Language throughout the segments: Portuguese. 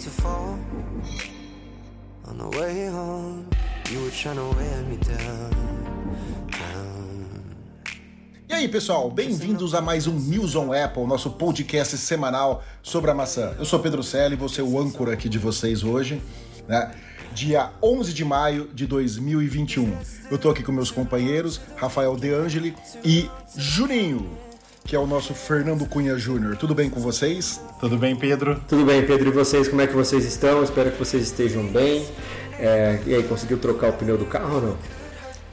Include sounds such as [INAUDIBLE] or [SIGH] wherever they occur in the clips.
to fall. On the way home, you were trying to wear me down. E aí, pessoal, bem-vindos a mais um News on Apple, nosso podcast semanal sobre a maçã. Eu sou Pedro Selle, vou ser o âncora aqui de vocês hoje, né? Dia 11 de maio de 2021. Eu tô aqui com meus companheiros, Rafael De Angeli e Juninho, que é o nosso Fernando Cunha Júnior. Tudo bem com vocês? Tudo bem, Pedro? Tudo bem, Pedro. E vocês, como é que vocês estão? Espero que vocês estejam bem. É, e aí, conseguiu trocar o pneu do carro ou não?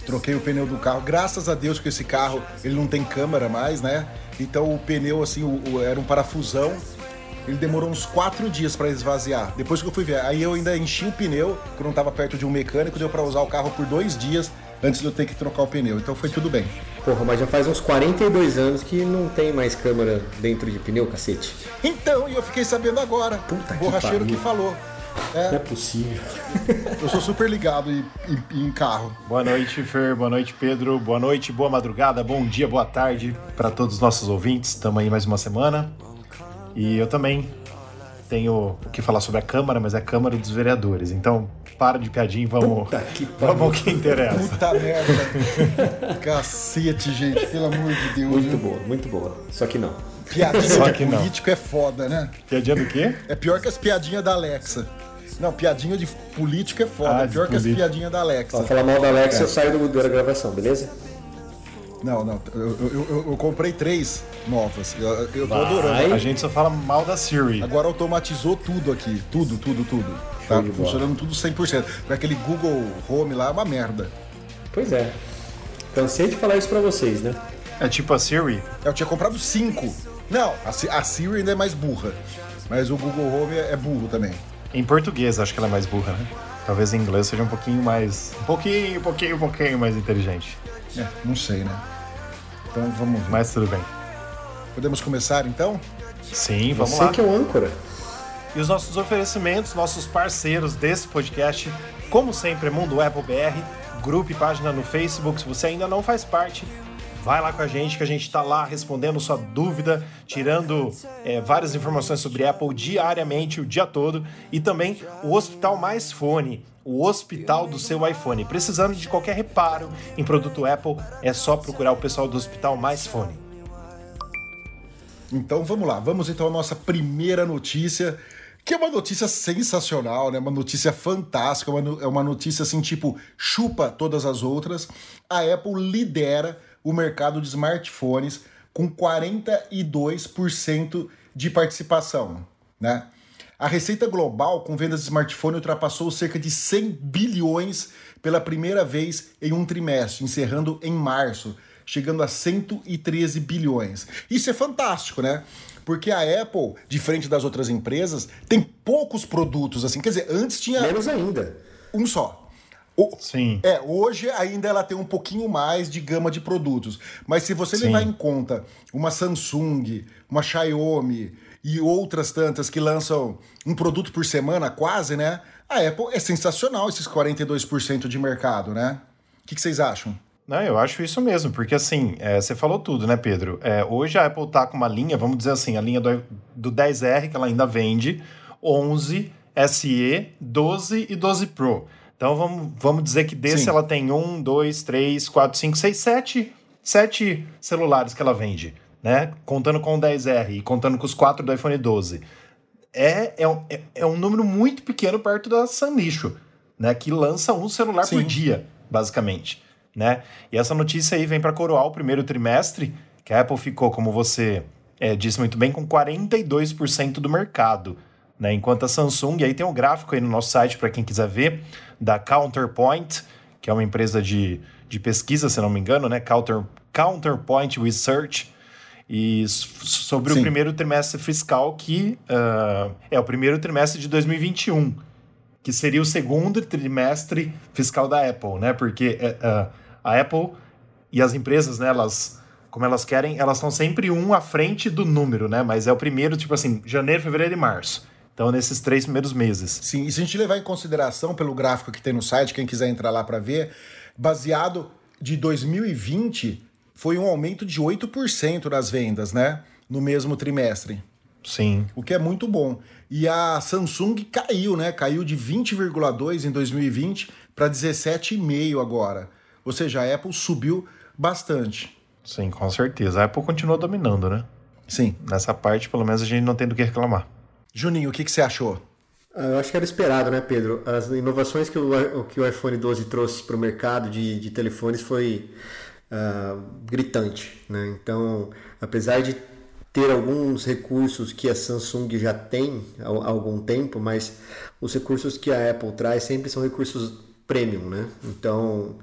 Troquei o pneu do carro. Graças a Deus que esse carro ele não tem câmera mais, né? Então o pneu, assim, o, o, era um parafusão. Ele demorou uns quatro dias para esvaziar. Depois que eu fui ver, aí eu ainda enchi o pneu, que eu não estava perto de um mecânico, deu para usar o carro por dois dias antes de eu ter que trocar o pneu. Então foi tudo bem. Porra, mas já faz uns 42 anos que não tem mais câmera dentro de pneu, cacete. Então, e eu fiquei sabendo agora. Puta o borracheiro que, que falou. É. Não é possível. [LAUGHS] Eu sou super ligado em, em, em, carro. Boa noite, Fer. Boa noite, Pedro. Boa noite, boa madrugada, bom dia, boa tarde para todos os nossos ouvintes. Estamos aí mais uma semana. E eu também tenho o que falar sobre a Câmara, mas é a Câmara dos Vereadores. Então, para de piadinha e vamos, que [LAUGHS] vamos ao que interessa. Puta merda. [LAUGHS] Cacete, gente. Pelo amor de Deus. Muito viu? boa, muito boa. Só que não. Piadinha Só de que não. político é foda, né? Piadinha do quê? É pior que as piadinhas da Alexa. Não, piadinha de político é foda. Ah, é pior que as político. piadinhas da Alexa. Ó, falar mal da Alexa, É. eu saio do, da gravação, beleza? Não, não. Eu, eu- eu- eu comprei três novas. Eu, eu tô Vai. adorando. A gente só fala mal da Siri. Agora automatizou tudo aqui. Tudo, tudo, tudo. Tá Show funcionando tudo 100%. Porque aquele Google Home lá é uma merda. Pois é. Cansei de falar isso pra vocês, né? É tipo a Siri. Eu tinha comprado cinco. Não, a, a Siri ainda é mais burra. Mas o Google Home é, é burro também. Em português, acho que ela é mais burra, né? Talvez em inglês seja um pouquinho mais. Um pouquinho, um pouquinho, um pouquinho mais inteligente. É, não sei, né? Então vamos ver. Mas tudo bem. Podemos começar então? Sim, vamos Você lá. que é o âncora. E os nossos oferecimentos, nossos parceiros desse podcast, como sempre, é Mundo Apple BR, grupo e página no Facebook. Se você ainda não faz parte, vai lá com a gente, que a gente está lá respondendo sua dúvida, tirando é, várias informações sobre Apple diariamente, o dia todo. E também o Hospital Mais Fone, o hospital do seu iPhone. Precisando de qualquer reparo em produto Apple, é só procurar o pessoal do Hospital Mais Fone. Então vamos lá, vamos então à nossa primeira notícia, que é uma notícia sensacional, né? Uma notícia fantástica, uma, é uma notícia assim, tipo, chupa todas as outras. A Apple lidera o mercado de smartphones com 42% de participação, né? A receita global com vendas de smartphone ultrapassou cerca de 100 bilhões pela primeira vez em um trimestre, encerrando em março, chegando a 113 bilhões. Isso é fantástico, né? Porque a Apple, diferente das outras empresas, tem poucos produtos assim. Quer dizer, antes tinha Menos ainda. um só. O- Sim. é, hoje ainda ela tem um pouquinho mais de gama de produtos. Mas se você Sim. levar em conta uma Samsung, uma Xiaomi e outras tantas que lançam um produto por semana, quase, né? A Apple é sensacional esses 42% de mercado, né? O que, que vocês acham? Não, eu acho isso mesmo, porque assim, é, você falou tudo, né, Pedro? É, hoje a Apple tá com uma linha, vamos dizer assim, a linha do, do 10R, que ela ainda vende, 11, SE, 12 e 12 Pro. Então vamos, vamos dizer que desse Sim. ela tem um, dois, três, quatro, cinco, seis, sete, sete celulares que ela vende, né? Contando com o 10R e contando com os quatro do iPhone 12 é, é, um, é, é um número muito pequeno perto da Sanlixo, né? Que lança um celular por Sim. dia, basicamente, né? E essa notícia aí vem para coroar o primeiro trimestre, que a Apple ficou, como você é, disse muito bem, com 42% do mercado, né? Enquanto a Samsung, aí tem um gráfico aí no nosso site para quem quiser ver, da Counterpoint, que é uma empresa de, de pesquisa, se não me engano, né? Counter, Counterpoint Research, e sobre Sim. o primeiro trimestre fiscal, que ah, é o primeiro trimestre de 2021, que seria o segundo trimestre fiscal da Apple, né? Porque ah, a Apple e as empresas, né, elas, como elas querem, elas estão sempre um à frente do número, né? Mas é o primeiro, tipo assim, janeiro, fevereiro e março. Então, nesses três primeiros meses. Sim, e se a gente levar em consideração pelo gráfico que tem no site, quem quiser entrar lá para ver, baseado de 2020, foi um aumento de 8% nas vendas, né? No mesmo trimestre. Sim. O que é muito bom. E a Samsung caiu, né? Caiu de 20,2 em 2020 para 17,5 agora. Ou seja, a Apple subiu bastante. Sim, com certeza. A Apple continua dominando, né? Sim. Nessa parte, pelo menos, a gente não tem do que reclamar. Juninho, o que, que você achou? Ah, Eu acho que era esperado, né, Pedro? As inovações que o, que o iPhone 12 trouxe para o mercado de, de telefones foi ah, gritante, né? Então, apesar de ter alguns recursos que a Samsung já tem há há algum tempo, mas os recursos que a Apple traz sempre são recursos premium, né? Então,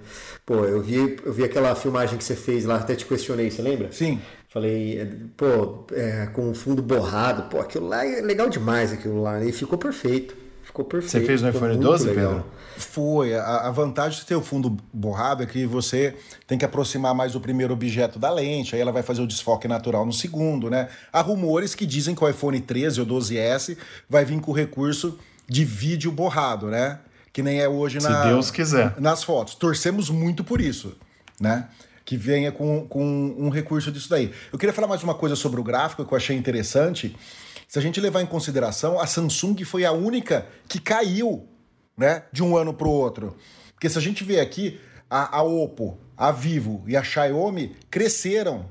pô, eu vi, eu vi aquela filmagem que você fez lá, até te questionei, você lembra? Sim. Falei, pô, é, com o fundo borrado, pô, aquilo lá é legal demais, aquilo lá. E ficou perfeito. Ficou perfeito. Você fez no iPhone muito 12, legal. Pedro? Foi. A, a vantagem de ter o fundo borrado é que você tem que aproximar mais o primeiro objeto da lente, aí ela vai fazer o desfoque natural no segundo, né? Há rumores que dizem que o iPhone 13 ou 12S vai vir com o recurso de vídeo borrado, né? Que nem é hoje Se na, Deus quiser. nas fotos. Torcemos muito por isso, né? Que venha com, com um recurso disso daí. Eu queria falar mais uma coisa sobre o gráfico que eu achei interessante. Se a gente levar em consideração, a Samsung foi a única que caiu, né? De um ano para o outro. Porque se a gente vê aqui, a, a Oppo, a Vivo e a Xiaomi cresceram,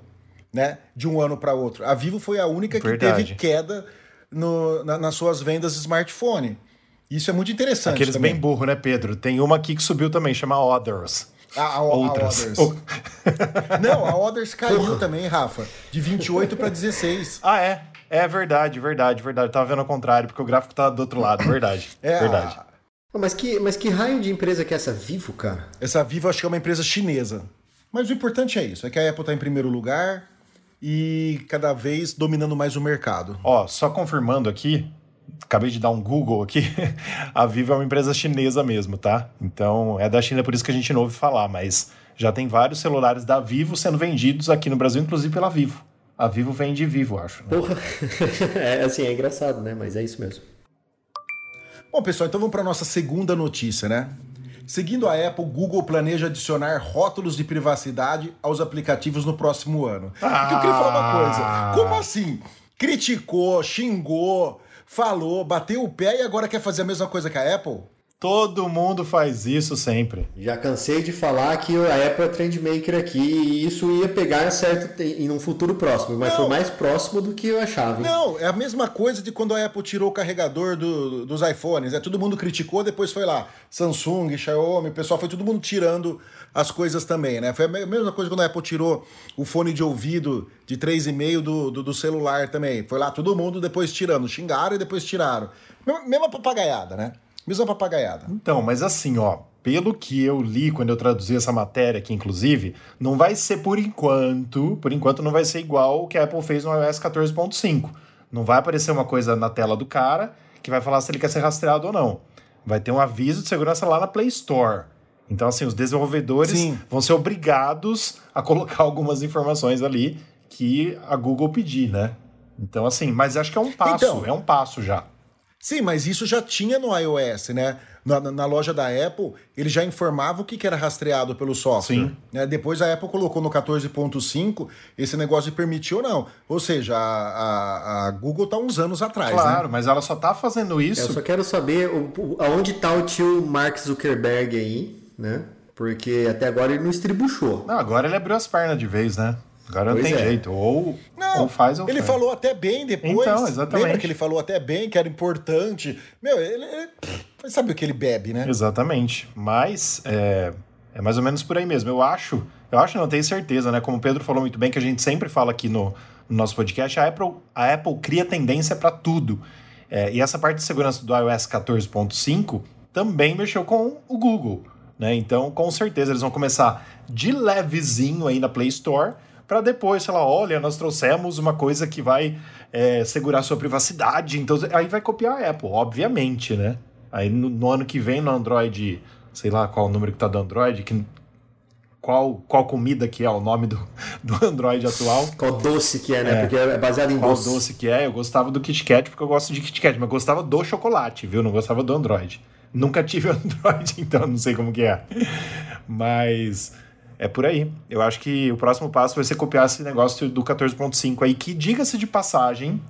né? De um ano para outro. A Vivo foi a única que Verdade. teve queda no- na- nas suas vendas de smartphone. Isso é muito interessante. Aqueles também. bem burro, né, Pedro? Tem uma aqui que subiu também, chama Others. A, a, a Outras. Others. Ou- Não, a Others caiu também, Rafa. De 28 para 16. Ah, é. É verdade, verdade, verdade. Tava vendo ao contrário, porque o gráfico tá do outro lado. Verdade. É, verdade. a- Mas que, mas que raio de empresa que é essa Vivo, cara? essa Vivo acho que é uma empresa chinesa. Mas o importante é isso, é que a Apple está em primeiro lugar e cada vez dominando mais o mercado. Ó, só confirmando aqui, acabei de dar um Google aqui, [LAUGHS] a Vivo é uma empresa chinesa mesmo, tá? Então é da China, por isso que a gente não ouve falar, mas já tem vários celulares da Vivo sendo vendidos aqui no Brasil, inclusive pela Vivo. A Vivo vende Vivo, acho. né? Porra. [LAUGHS] é assim, é engraçado, né? Mas é isso mesmo. Bom, pessoal, então vamos para nossa segunda notícia, né? Seguindo a Apple, Google planeja adicionar rótulos de privacidade aos aplicativos no próximo ano. Porque eu queria falar uma coisa. Como assim? Criticou, xingou, falou, bateu o pé e agora quer fazer a mesma coisa que a Apple? Todo mundo faz isso sempre. Já cansei de falar que a Apple é trendmaker aqui e isso ia pegar certo em um futuro próximo, mas Não. foi mais próximo do que eu achava. hein? Não, é a mesma coisa de quando a Apple tirou o carregador do- dos iPhones. É, todo mundo criticou, depois foi lá. Samsung, Xiaomi, o pessoal foi todo mundo tirando as coisas também, né? Foi a me- mesma coisa quando a Apple tirou o fone de ouvido de 3,5 do, do, do celular também. Foi lá todo mundo depois tirando. Xingaram e depois tiraram. Mesma, mesma papagaiada, né? Mesma papagaiada. Então, mas assim, ó, pelo que eu li quando eu traduzi essa matéria aqui, inclusive, não vai ser por enquanto, por enquanto não vai ser igual o que a Apple fez no iOS 14.5. Não vai aparecer uma coisa na tela do cara que vai falar se ele quer ser rastreado ou não. Vai ter um aviso de segurança lá na Play Store. Então, assim, os desenvolvedores Sim. vão ser obrigados a colocar [LAUGHS] algumas informações ali que a Google pedir, né? Então, assim, mas acho que é um passo, Então. é um passo já. Sim, mas isso já tinha no iOS, né? Na, na- na loja da Apple, ele já informava o que, que era rastreado pelo software. Sim. né? Depois a Apple colocou no 14.5 esse negócio de permitir ou não. Ou seja, a, a- a Google tá uns anos atrás, Claro, né? mas ela só tá fazendo isso Eu só quero saber o, o- aonde tá o tio Mark Zuckerberg aí, né? Porque até agora ele não estribuchou. Não, agora ele abriu as pernas de vez, né? Agora não Pois tem é. jeito. Ou, Não, ou faz ou ele faz. falou até bem depois. Então, exatamente. Lembra que ele falou até bem, que era importante. Meu, ele, ele sabe o que ele bebe, né? Exatamente. Mas é, é mais ou menos por aí mesmo. Eu acho, eu acho, não tenho certeza, né? Como o Pedro falou muito bem, que a gente sempre fala aqui no, no nosso podcast, a Apple, a Apple cria tendência para tudo. É, e essa parte de segurança do iOS 14.5 também mexeu com o Google. Né? Então, com certeza, eles vão começar de levezinho aí na Play Store para depois falar, olha, nós trouxemos uma coisa que vai é, segurar sua privacidade. Então, aí vai copiar a Apple, obviamente, né? Aí no, no ano que vem no Android, sei lá qual o número que tá do Android, que, qual, qual comida que é o nome do, [LAUGHS] do Android atual. Qual doce que é, né? Porque é baseado em Qual doce. doce que é? Eu gostava do Kit Kat porque eu gosto de Kit Kat, mas gostava do chocolate, viu? Não gostava do Android. Nunca tive [LAUGHS] Android, então não sei como que é. Mas é por aí. Eu acho que o próximo passo vai ser copiar esse negócio do 14.5 aí, que diga-se de passagem,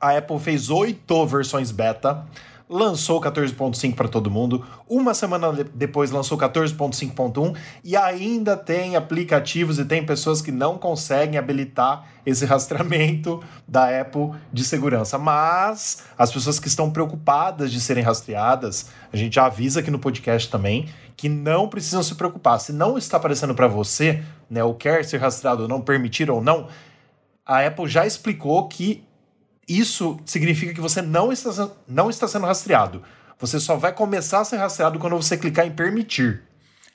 a Apple fez oito versões beta lançou 14.5 para todo mundo. Uma semana depois lançou 14.5.1 e ainda tem aplicativos e tem pessoas que não conseguem habilitar esse [LAUGHS] rastreamento da Apple de segurança. Mas as pessoas que estão preocupadas de serem rastreadas, a gente já avisa aqui no podcast também que não precisam se preocupar. Se não está aparecendo para você, né, ou quer ser rastreado ou não, permitir ou não, a Apple já explicou que isso significa que você não está, não está sendo rastreado. Você só vai começar a ser rastreado quando você clicar em permitir.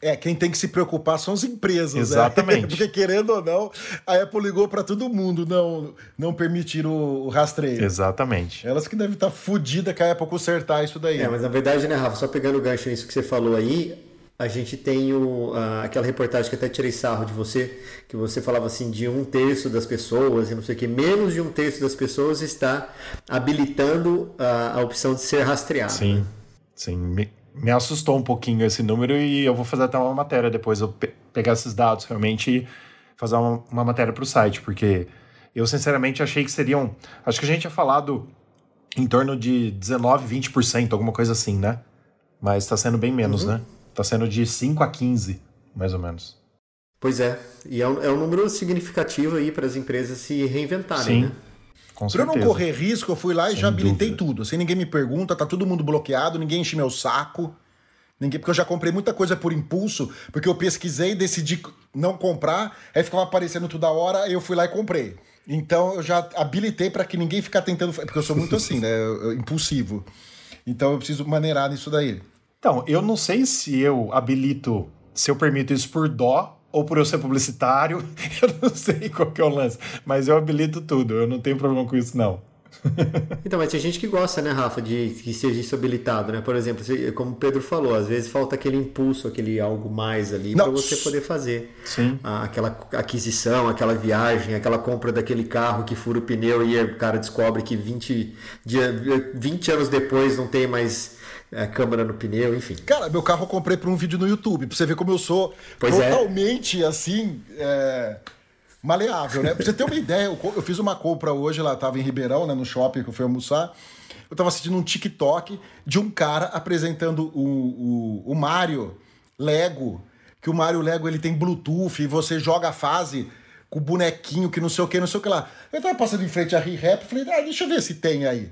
É, quem tem que se preocupar são as empresas. Né? Exatamente. Né? [LAUGHS] Porque, querendo ou não, a Apple ligou para todo mundo não, não permitir o, o, rastreio. Exatamente. Elas que devem estar fodidas que a Apple consertar isso daí. É, mas na verdade, né, Rafa, só pegando o gancho nisso que você falou aí, a gente tem o, aquela reportagem que até tirei sarro de você, que você falava assim de um terço das pessoas e não sei o que, menos de um terço das pessoas está habilitando a, a opção de ser rastreado. Sim, né? sim. Me, me, assustou um pouquinho esse número e eu vou fazer até uma matéria depois, eu pe pegar esses dados realmente e fazer uma, uma matéria para o site, porque eu sinceramente achei que seriam, acho que a gente tinha falado em torno de 19, 20%, alguma coisa assim, né? Mas está sendo bem menos, uhum. né? Está sendo de 5 a 15, mais ou menos. Pois é, e é um, é um número significativo aí para as empresas se reinventarem, Sim. né? Para eu não correr risco, eu fui lá e Sem já habilitei dúvida. tudo. Sem ninguém me pergunta, tá todo mundo bloqueado, ninguém enche meu saco. Ninguém, porque eu já comprei muita coisa por impulso, porque eu pesquisei, decidi não comprar, aí ficava aparecendo toda hora, aí eu fui lá e comprei. Então eu já habilitei para que ninguém ficar tentando. Porque eu sou muito assim, né? Eu, eu, impulsivo. Então eu preciso maneirar nisso daí. Então, eu não sei se eu habilito, se eu permito isso por dó ou por eu ser publicitário, [LAUGHS] eu não sei qual que é o lance, mas eu habilito tudo, eu não tenho problema com isso não. [LAUGHS] então, mas tem gente que gosta, né, Rafa, de que seja isso habilitado, né? Por exemplo, como o Pedro falou, às vezes falta aquele impulso, aquele algo mais ali para você poder fazer Sim. aquela aquisição, aquela viagem, aquela compra daquele carro que fura o pneu e o cara descobre que 20, 20 anos depois não tem mais é, câmera no pneu, enfim. Cara, meu carro eu comprei para um vídeo no YouTube, pra você ver como eu sou pois é. totalmente é. assim. É, maleável, né? Pra você ter uma ideia, eu, eu, fiz uma compra hoje, lá tava em Ribeirão, né, no shopping que eu fui almoçar. Eu tava assistindo um TikTok de um cara apresentando o, o, o Mario Lego. Que o Mario Lego ele tem Bluetooth e você joga a fase com o bonequinho que não sei o que, não sei o que lá. Eu tava passando em frente a ReHap falei, ah, deixa eu ver se tem aí.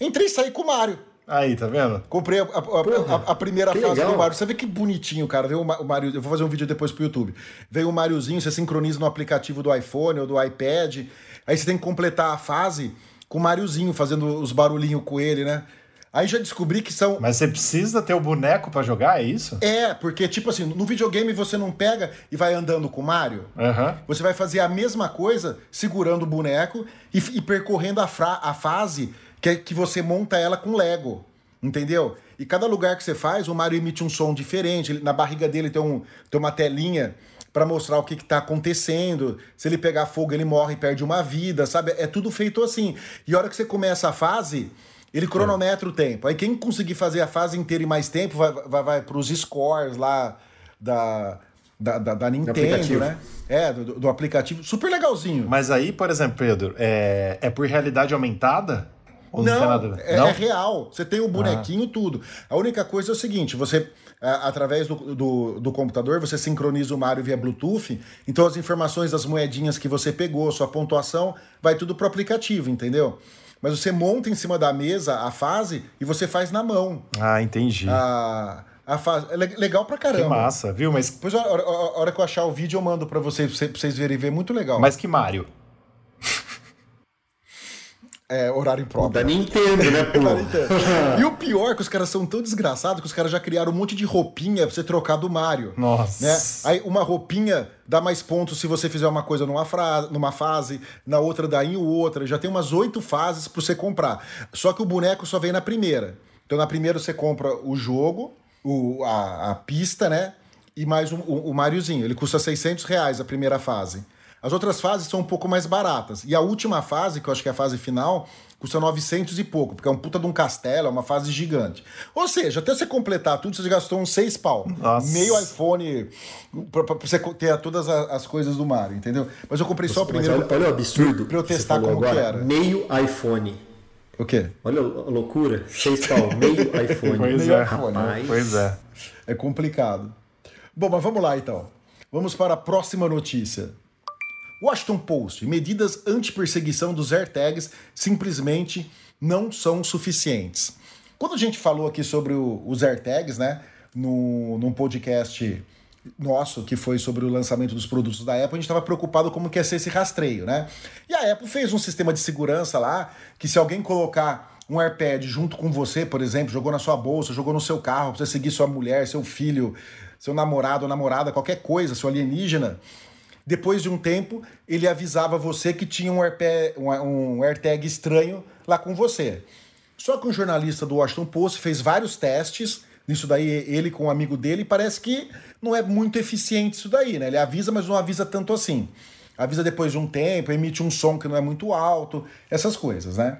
Entrei e saí com o Mario. Aí, tá vendo? Comprei a, a, a, a primeira fase legal. do Mario. Você vê que bonitinho, cara. Veio o Mario. Eu vou fazer um vídeo depois pro YouTube. Veio o Mariozinho, você sincroniza no aplicativo do iPhone ou do iPad. Aí você tem que completar a fase com o Mariozinho, fazendo os barulhinhos com ele, né? Aí já descobri que são. Mas você precisa ter o boneco para jogar, é isso? É, porque, tipo assim, no videogame você não pega e vai andando com o Mario. Uhum. Você vai fazer a mesma coisa segurando o boneco e, e percorrendo a, fra a fase que, é que você monta ela com Lego, entendeu? E cada lugar que você faz, o Mario emite um som diferente. Ele, na barriga dele tem, um, tem uma telinha para mostrar o que, está acontecendo. Se ele pegar fogo, ele morre e perde uma vida, sabe? É tudo feito assim. E a hora que você começa a fase, ele cronometra o tempo. Aí quem conseguir fazer a fase inteira e mais tempo vai, vai, vai para os scores lá da, da, da, da Nintendo, né? É, do, do, aplicativo. Super legalzinho. Mas aí, por exemplo, Pedro, é, é por realidade aumentada? Ou não, não, é, não? é, real. Você tem o bonequinho, ah. tudo. A única coisa é o seguinte: você, através do, do, do, computador, você sincroniza o Mario via Bluetooth. Então as informações das moedinhas que você pegou, sua pontuação, vai tudo pro aplicativo, entendeu? Mas você monta em cima da mesa a fase e você faz na mão. Ah, entendi. A, a fase. É legal pra caramba. Que massa, viu? Mas. Depois, a hora, a hora que eu achar o vídeo, eu mando pra vocês, pra vocês verem ver. Muito legal. Mas que Mario? É, horário impróprio. Da Nintendo, né, [LAUGHS] pô? [LAUGHS] e o pior é que os caras são tão desgraçados que os caras já criaram um monte de roupinha pra você trocar do Mario. Nossa. Né? Aí uma roupinha dá mais pontos se você fizer uma coisa numa, fra... numa fase, na outra dá em outra. Já tem umas oito fases pra você comprar. Só que o boneco só vem na primeira. Então na primeira você compra o jogo, o, a, a pista, né? E mais um, o, o Mariozinho. Ele custa 600 reais a primeira fase. As outras fases são um pouco mais baratas. E a última fase, que eu acho que é a fase final, custa 900 e pouco, porque é um puta de um castelo, é uma fase gigante. Ou seja, até você completar tudo, você gastou uns 6 pau. Nossa. Meio iPhone pra, pra, você ter todas as coisas do Mario, entendeu? Mas eu comprei só o primeiro. Olha, olha o absurdo. Pra eu testar como agora, que era. Meio iPhone. O quê? Olha a loucura. Seis pau, meio [LAUGHS] iPhone. Pois Meio é. iPhone, Rapaz. Pois é. É complicado. Bom, mas vamos lá então. Vamos para a próxima notícia. Washington Post. Medidas anti-perseguição dos AirTags simplesmente não são suficientes. Quando a gente falou aqui sobre o- os AirTags, né, no, num podcast nosso, que foi sobre o lançamento dos produtos da Apple, a gente estava preocupado como que ia ser esse rastreio, né? E a Apple fez um sistema de segurança lá, que se alguém colocar um AirPad junto com você, por exemplo, jogou na sua bolsa, jogou no seu carro, você seguir sua mulher, seu filho, seu namorado ou namorada, qualquer coisa, seu alienígena, depois de um tempo, ele avisava você que tinha um, AirPad, um, um AirTag estranho lá com você. Só que um jornalista do Washington Post fez vários testes nisso daí, ele com um amigo dele, parece que não é muito eficiente isso daí, né? Ele avisa, mas não avisa tanto assim. Avisa depois de um tempo, emite um som que não é muito alto, essas coisas, né?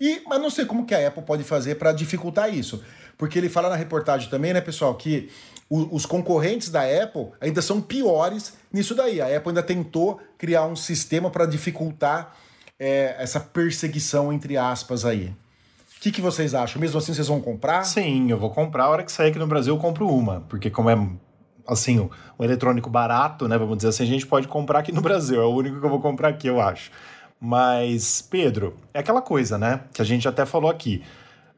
E, mas não sei como que a Apple pode fazer para dificultar isso. Porque ele fala na reportagem também, né, pessoal, que os concorrentes da Apple ainda são piores nisso daí. A Apple ainda tentou criar um sistema para dificultar é, essa perseguição, entre aspas, aí. O que, que vocês acham? Mesmo assim, vocês vão comprar? Sim, eu vou comprar. A hora que sair aqui no Brasil, eu compro uma. Porque como é, assim, um eletrônico barato, né? Vamos dizer assim, a gente pode comprar aqui no Brasil. É o único que eu vou comprar aqui, eu acho. Mas, Pedro, é aquela coisa, né? Que a gente até falou aqui.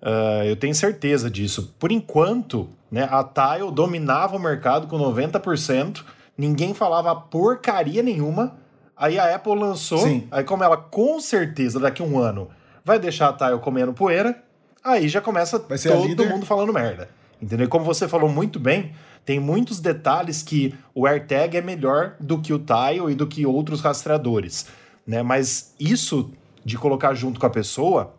Ah, eu tenho certeza disso. Por enquanto, né, a Tile dominava o mercado com 90%, ninguém falava porcaria nenhuma. Aí a Apple lançou, Sim. aí como ela com certeza daqui a um ano vai deixar a Tile comendo poeira, aí já começa todo mundo falando merda. Entendeu? Como você falou muito bem, tem muitos detalhes que o AirTag é melhor do que o Tile e do que outros rastreadores, né? Mas isso de colocar junto com a pessoa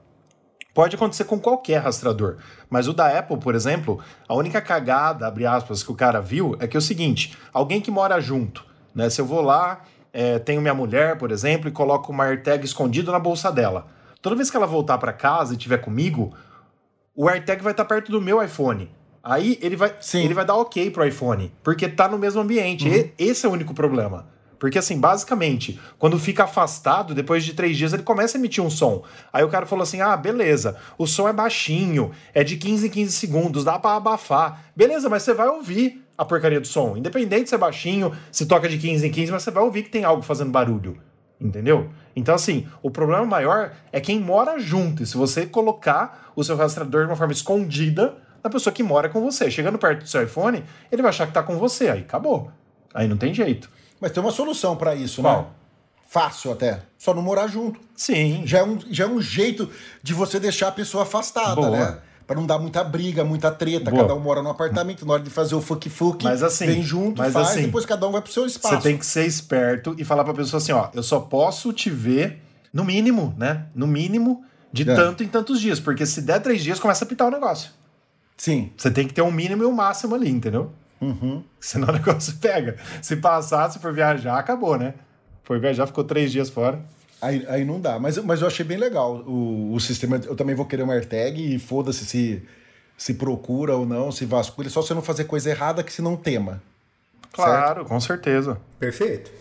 Pode acontecer com qualquer rastreador. Mas o da Apple, por exemplo, a única cagada, abre aspas, que o cara viu é que é o seguinte: alguém que mora junto, né? Se eu vou lá, é, tenho minha mulher, por exemplo, e coloco uma AirTag escondido na bolsa dela. Toda vez que ela voltar para casa e estiver comigo, o AirTag vai estar perto do meu iPhone. Aí ele vai, Sim. ele vai dar ok pro iPhone, porque tá no mesmo ambiente. E- esse é o único problema. Porque, assim, basicamente, quando fica afastado, depois de três dias, ele começa a emitir um som. Aí o cara falou assim: ah, beleza, o som é baixinho, é de 15 em 15 segundos, dá pra abafar. Beleza, mas você vai ouvir a porcaria do som. Independente se é baixinho, se toca de 15 em 15, mas você vai ouvir que tem algo fazendo barulho. Entendeu? Então, assim, o problema maior é quem mora junto. E se você colocar o seu rastreador de uma forma escondida da pessoa que mora com você, chegando perto do seu iPhone, ele vai achar que tá com você. Aí acabou. Aí não tem jeito. Mas tem uma solução para isso, né? Qual? Fácil até. Só não morar junto. Sim. Já é um, já é um jeito de você deixar a pessoa afastada, Boa. né? Pra não dar muita briga, muita treta. Boa. Cada um mora num apartamento, na hora de fazer o fuck-fuck, Mas assim, vem junto, mas faz, assim, depois cada um vai pro seu espaço. Você tem que ser esperto e falar pra pessoa assim, ó, eu só posso te ver no mínimo, né? No mínimo de É. tanto em tantos dias, porque se der três dias começa a pitar o negócio. Sim. Você tem que ter um mínimo e um máximo ali, entendeu? Uhum. Senão o [LAUGHS] negócio pega. Se passar, se for viajar, acabou, né? Foi viajar, ficou três dias fora. Aí, aí não dá. Mas, mas eu achei bem legal o, o sistema. Eu também vou querer uma AirTag e foda-se se, se procura ou não, se vasculha. Só você não fazer coisa errada que se não tema. Claro, com certeza. Perfeito.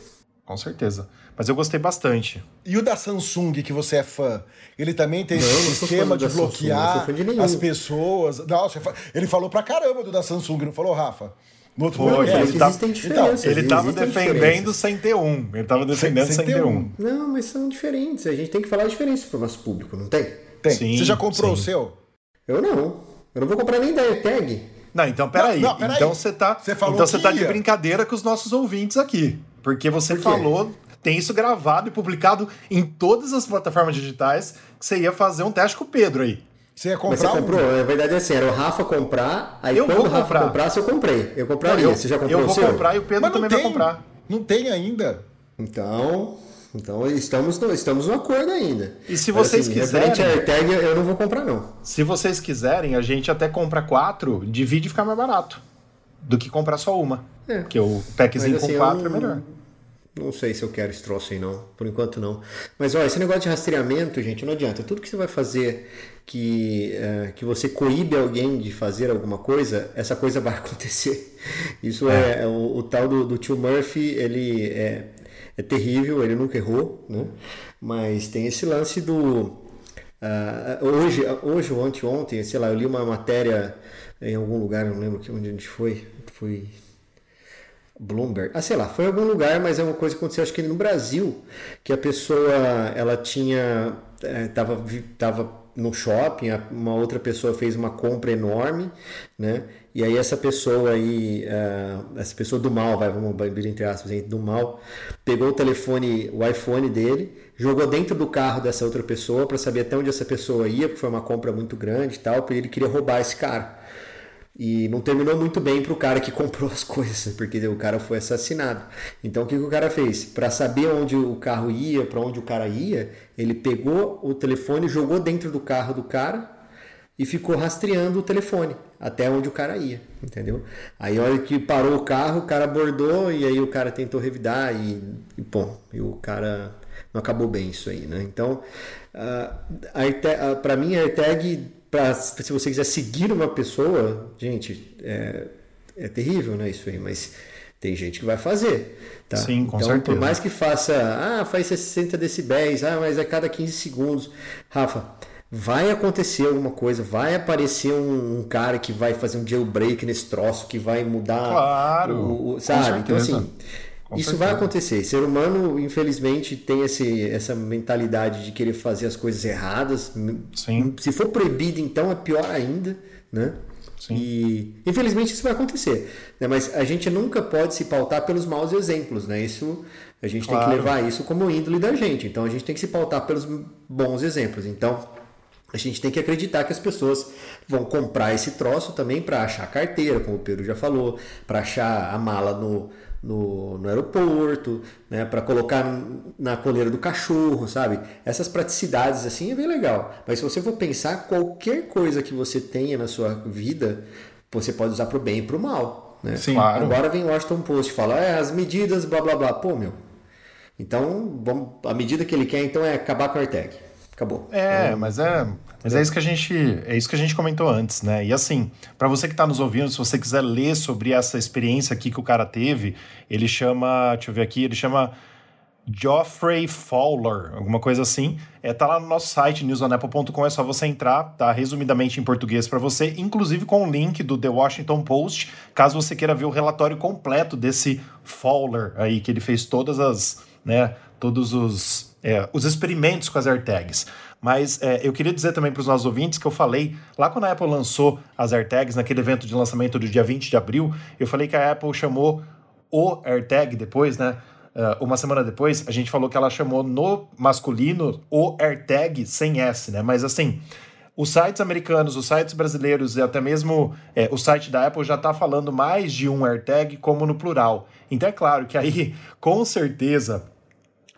Com certeza. Mas eu gostei bastante. E o da Samsung, que você é fã, ele também tem Não, esse fã de Samsung, bloquear fã de as pessoas. Não, fa- ele falou pra caramba do da Samsung, não falou, Rafa? No outro Foi, podcast. ele Mas tá- existem então, diferenças. Ele tava defendendo sem ter um. Ele tava defendendo sem sem, ter ter um. Não, mas são diferentes. A gente tem que falar a diferença pro nosso público, não tem? Tem. Sim, você já comprou sim. o seu? Eu não. Eu não vou comprar nem da AirTag. Não, então peraí. Não, não, peraí. Então você tá, Você falou então você que tá de brincadeira com os nossos ouvintes aqui. Porque você Por falou, tem isso gravado e publicado em todas as plataformas digitais, que você ia fazer um teste com o Pedro aí. Você ia Mas comprar você um? comprou? A verdade é assim, era o Rafa comprar, aí Eu quando vou o Rafa comprar. comprasse, eu comprei. Eu compraria. eu, você já comprou eu o vou comprar e o Pedro Mas não também tem. vai comprar. Não tem ainda. Então, então estamos, no, estamos no acordo ainda. E se Mas, vocês assim, quiserem- referente à AirTag, eu eu não vou comprar, não. Se vocês quiserem, a gente até compra quatro, divide e fica mais barato. Do que comprar só uma. É. Porque o packzinho Mas, assim, com quatro não- é melhor. Não sei se eu quero esse troço aí, não. Por enquanto, não. Mas, olha, esse negócio de rastreamento, gente, não adianta. Tudo que você vai fazer que, eh, que você coíbe alguém de fazer alguma coisa, essa coisa [LAUGHS] vai acontecer. Isso é, o, o tal do, do tio Murphy, ele é, é terrível, ele nunca errou, né? Mas tem esse lance do... Uh, hoje, hoje ou anteontem, sei lá, eu li uma matéria em algum lugar, não lembro onde a gente foi. Foi Bloomberg. Ah, sei lá, foi em algum lugar, mas é uma coisa que aconteceu, acho que no Brasil, que a pessoa, ela tinha, é, tava, no shopping, uma outra pessoa fez uma compra enorme, né? E aí essa pessoa aí, uh, essa pessoa do mal, vai, vamos abrir entre aspas, do mal, pegou o telefone, o iPhone dele, jogou dentro do carro dessa outra pessoa para saber até onde essa pessoa ia, porque foi uma compra muito grande e tal, porque ele queria roubar esse cara. E não terminou muito bem para o cara que [LAUGHS] comprou as coisas, porque o cara foi assassinado. Então o que, que o cara fez? Para saber onde o carro ia, para onde o cara ia, ele pegou o telefone, jogou dentro do carro do cara e ficou rastreando o telefone até onde o cara ia, entendeu? Aí a hora que parou o carro, o cara abordou e aí o cara tentou revidar e, e bom, e o cara não acabou bem isso aí, né? Então, uh, para mim a AirTag pra, se você quiser seguir uma pessoa, gente, é, é terrível, né? Isso aí, mas tem gente que vai fazer. Tá? Sim, com então, certeza. por mais que faça, ah, faz 60 decibéis, ah, mas a cada 15 segundos. Rafa, vai acontecer alguma coisa, vai aparecer um, um cara que vai fazer um jailbreak nesse troço, que vai mudar. Claro. O, o sabe? Então, assim. Isso vai acontecer. Ser humano, infelizmente, tem esse, essa mentalidade de querer fazer as coisas erradas. Sim. Se for proibido, então é pior ainda, né? Sim. E infelizmente isso vai acontecer. Né? Mas a gente nunca pode se pautar pelos maus exemplos, né? Isso a gente claro. tem que levar isso como índole da gente. Então a gente tem que se pautar pelos bons exemplos. Então a gente tem que acreditar que as pessoas vão comprar esse troço também para achar carteira, como o Pedro já falou, para achar a mala no, no, no aeroporto, né, para colocar na coleira do cachorro, sabe? Essas praticidades assim é bem legal. Mas se você for pensar, qualquer coisa que você tenha na sua vida, você pode usar para o bem e para o mal. Né? Sim, claro. Agora vem o Washington Post e fala, é, as medidas, blá blá blá. Pô, meu. Então, vamos, a medida que ele quer então é acabar com a AirTag. Acabou. É, então, mas é mas é isso que a gente, é isso que a gente comentou antes, né? E assim, para você que está nos ouvindo, se você quiser ler sobre essa experiência aqui que o cara teve, ele chama, deixa eu ver aqui, ele chama Geoffrey Fowler, alguma coisa assim. É, tá lá no nosso site, newsonapple.com, é só você entrar, tá resumidamente em português para você, inclusive com o link do The Washington Post, caso você queira ver o relatório completo desse Fowler aí, que ele fez todas as, né, todos os, é, os experimentos com as AirTags. Mas é, eu queria dizer também para os nossos ouvintes que eu falei, lá quando a Apple lançou as AirTags, naquele evento de lançamento do dia 20 de abril, eu falei que a Apple chamou o AirTag depois, né? Uh, uma semana depois, a gente falou que ela chamou no masculino o AirTag sem S, né? Mas assim, os sites americanos, os sites brasileiros e até mesmo é, o site da Apple já está falando mais de um AirTag como no plural. Então é claro que aí, [LAUGHS] com certeza,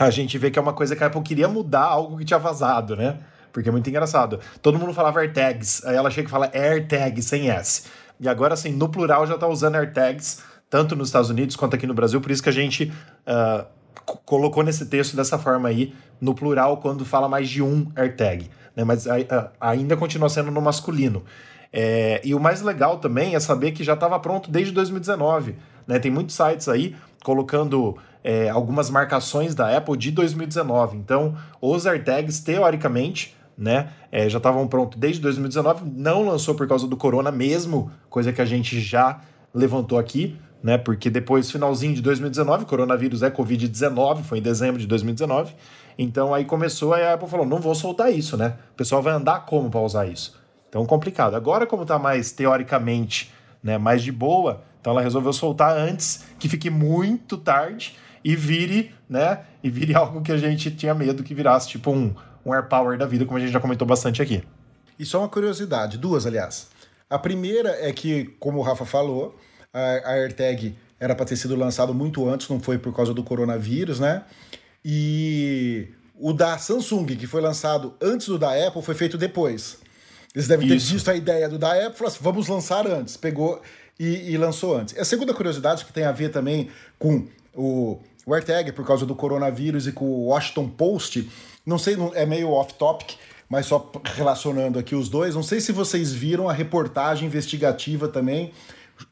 a gente vê que é uma coisa que a Apple queria mudar algo que tinha vazado, né? Porque é muito engraçado. Todo mundo falava AirTags, aí ela chega e fala AirTag sem S. E agora, assim, no plural já tá usando AirTags, tanto nos Estados Unidos quanto aqui no Brasil, por isso que a gente uh, colocou nesse texto dessa forma aí, no plural, quando fala mais de um AirTag. Né? Mas uh, ainda continua sendo no masculino. É, e o mais legal também é saber que já estava pronto desde 2019. Né? Tem muitos sites aí colocando é, algumas marcações da Apple de 2019. Então, os AirTags, teoricamente, né, é, já estavam prontos desde 2019, não lançou por causa do corona mesmo, coisa que a gente já levantou aqui, né, porque depois, finalzinho de 2019, coronavírus é Covid-19, foi em dezembro de 2019, então aí começou, aí a Apple falou, não vou soltar isso, né, o pessoal vai andar como para usar isso? Então, complicado. Agora, como está mais, teoricamente, né, mais de boa, então ela resolveu soltar antes que fique muito tarde, e vire, né? E vire [LAUGHS] algo que a gente tinha medo que virasse, tipo um, um Air Power da vida, como a gente já comentou bastante aqui. E só uma curiosidade, duas, aliás. A primeira é que, como o Rafa falou, a, a AirTag era para ter sido lançado muito antes, não foi por causa do coronavírus, né? E o da Samsung, que foi lançado antes do da Apple, foi feito depois. Eles devem ter Isso. visto a ideia do da Apple e falaram assim, vamos lançar antes. Pegou e, e, lançou antes. A segunda curiosidade que tem a ver também com o o AirTag por causa do coronavírus e com o Washington Post. Não sei, é meio off-topic, mas só relacionando aqui os dois. Não sei se vocês viram a reportagem investigativa também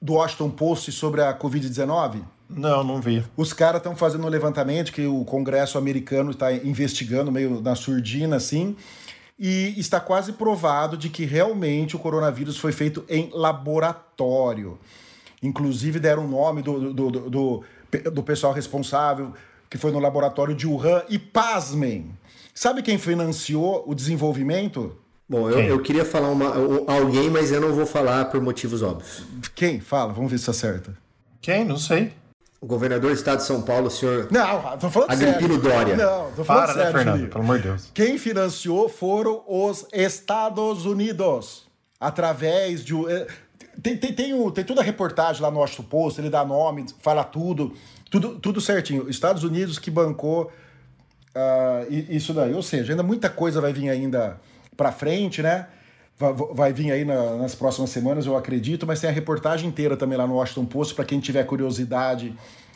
do Washington Post sobre a Covid-19. Não, não vi. Os caras estão fazendo um levantamento que o Congresso americano está investigando, meio na surdina, assim. e está quase provado de que realmente o coronavírus foi feito em laboratório. Inclusive deram o nome do, do, do, do, do pessoal responsável, que foi no laboratório de Wuhan, e pasmem, sabe quem financiou o desenvolvimento? Bom, eu, eu, queria falar uma, alguém, mas eu não vou falar por motivos óbvios. Quem? Fala, vamos ver se acerta. Quem? Não sei. O governador do estado de São Paulo, o senhor. Não, tô falando Agripino sério. Dória. Não, tô falando Para, sério. né, Fernando? Pelo amor de Deus. Quem financiou foram os Estados Unidos. Através de. Tem, tem, tem, o- tem toda a reportagem lá no Washington Post, ele dá nome, fala tudo, tudo, tudo certinho. Estados Unidos que bancou i- isso daí. Ou seja, ainda muita coisa vai vir ainda pra frente, né? Va- va- Vai vir aí na- nas próximas semanas, eu acredito, mas tem a reportagem inteira também lá no Washington Post para quem tiver curiosidade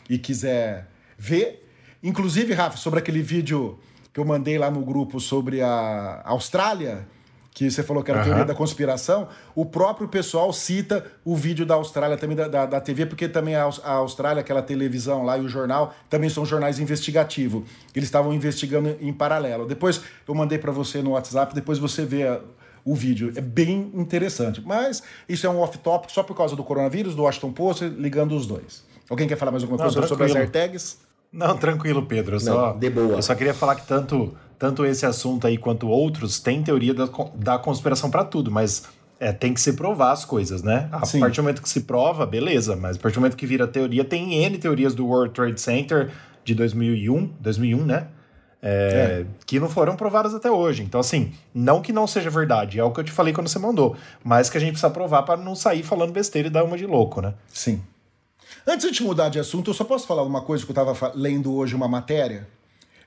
e quiser ver. Inclusive, Rafa, sobre aquele vídeo que eu mandei lá no grupo sobre a Austrália, que você falou que era Aham. teoria da conspiração, o próprio pessoal cita o vídeo da Austrália também, da, da, da TV, porque também a, Aus- a Austrália, aquela televisão lá e o jornal, também são jornais investigativos. Eles estavam investigando em paralelo. Depois eu mandei para você no WhatsApp, depois você vê a- o vídeo. É bem interessante. Mas isso é um off-topic só por causa do coronavírus, do Washington Post, ligando os dois. Alguém quer falar mais alguma Não, coisa sobre as. AirTags? Não, tranquilo, Pedro. Eu só, de boa. Eu só queria falar que tanto, tanto esse assunto aí quanto outros tem teoria da, da conspiração pra tudo, mas é, tem que se provar as coisas, né? A Sim. partir do momento que se prova, beleza, mas a partir do momento que vira teoria, tem N teorias do World Trade Center de 2001, 2001, né? É, Que não foram provadas até hoje. Então, assim, não que não seja verdade, é o que eu te falei quando você mandou, mas que a gente precisa provar pra não sair falando besteira e dar uma de louco, né? Sim. Antes de mudar de assunto, eu só posso falar uma coisa que eu estava lendo hoje uma matéria,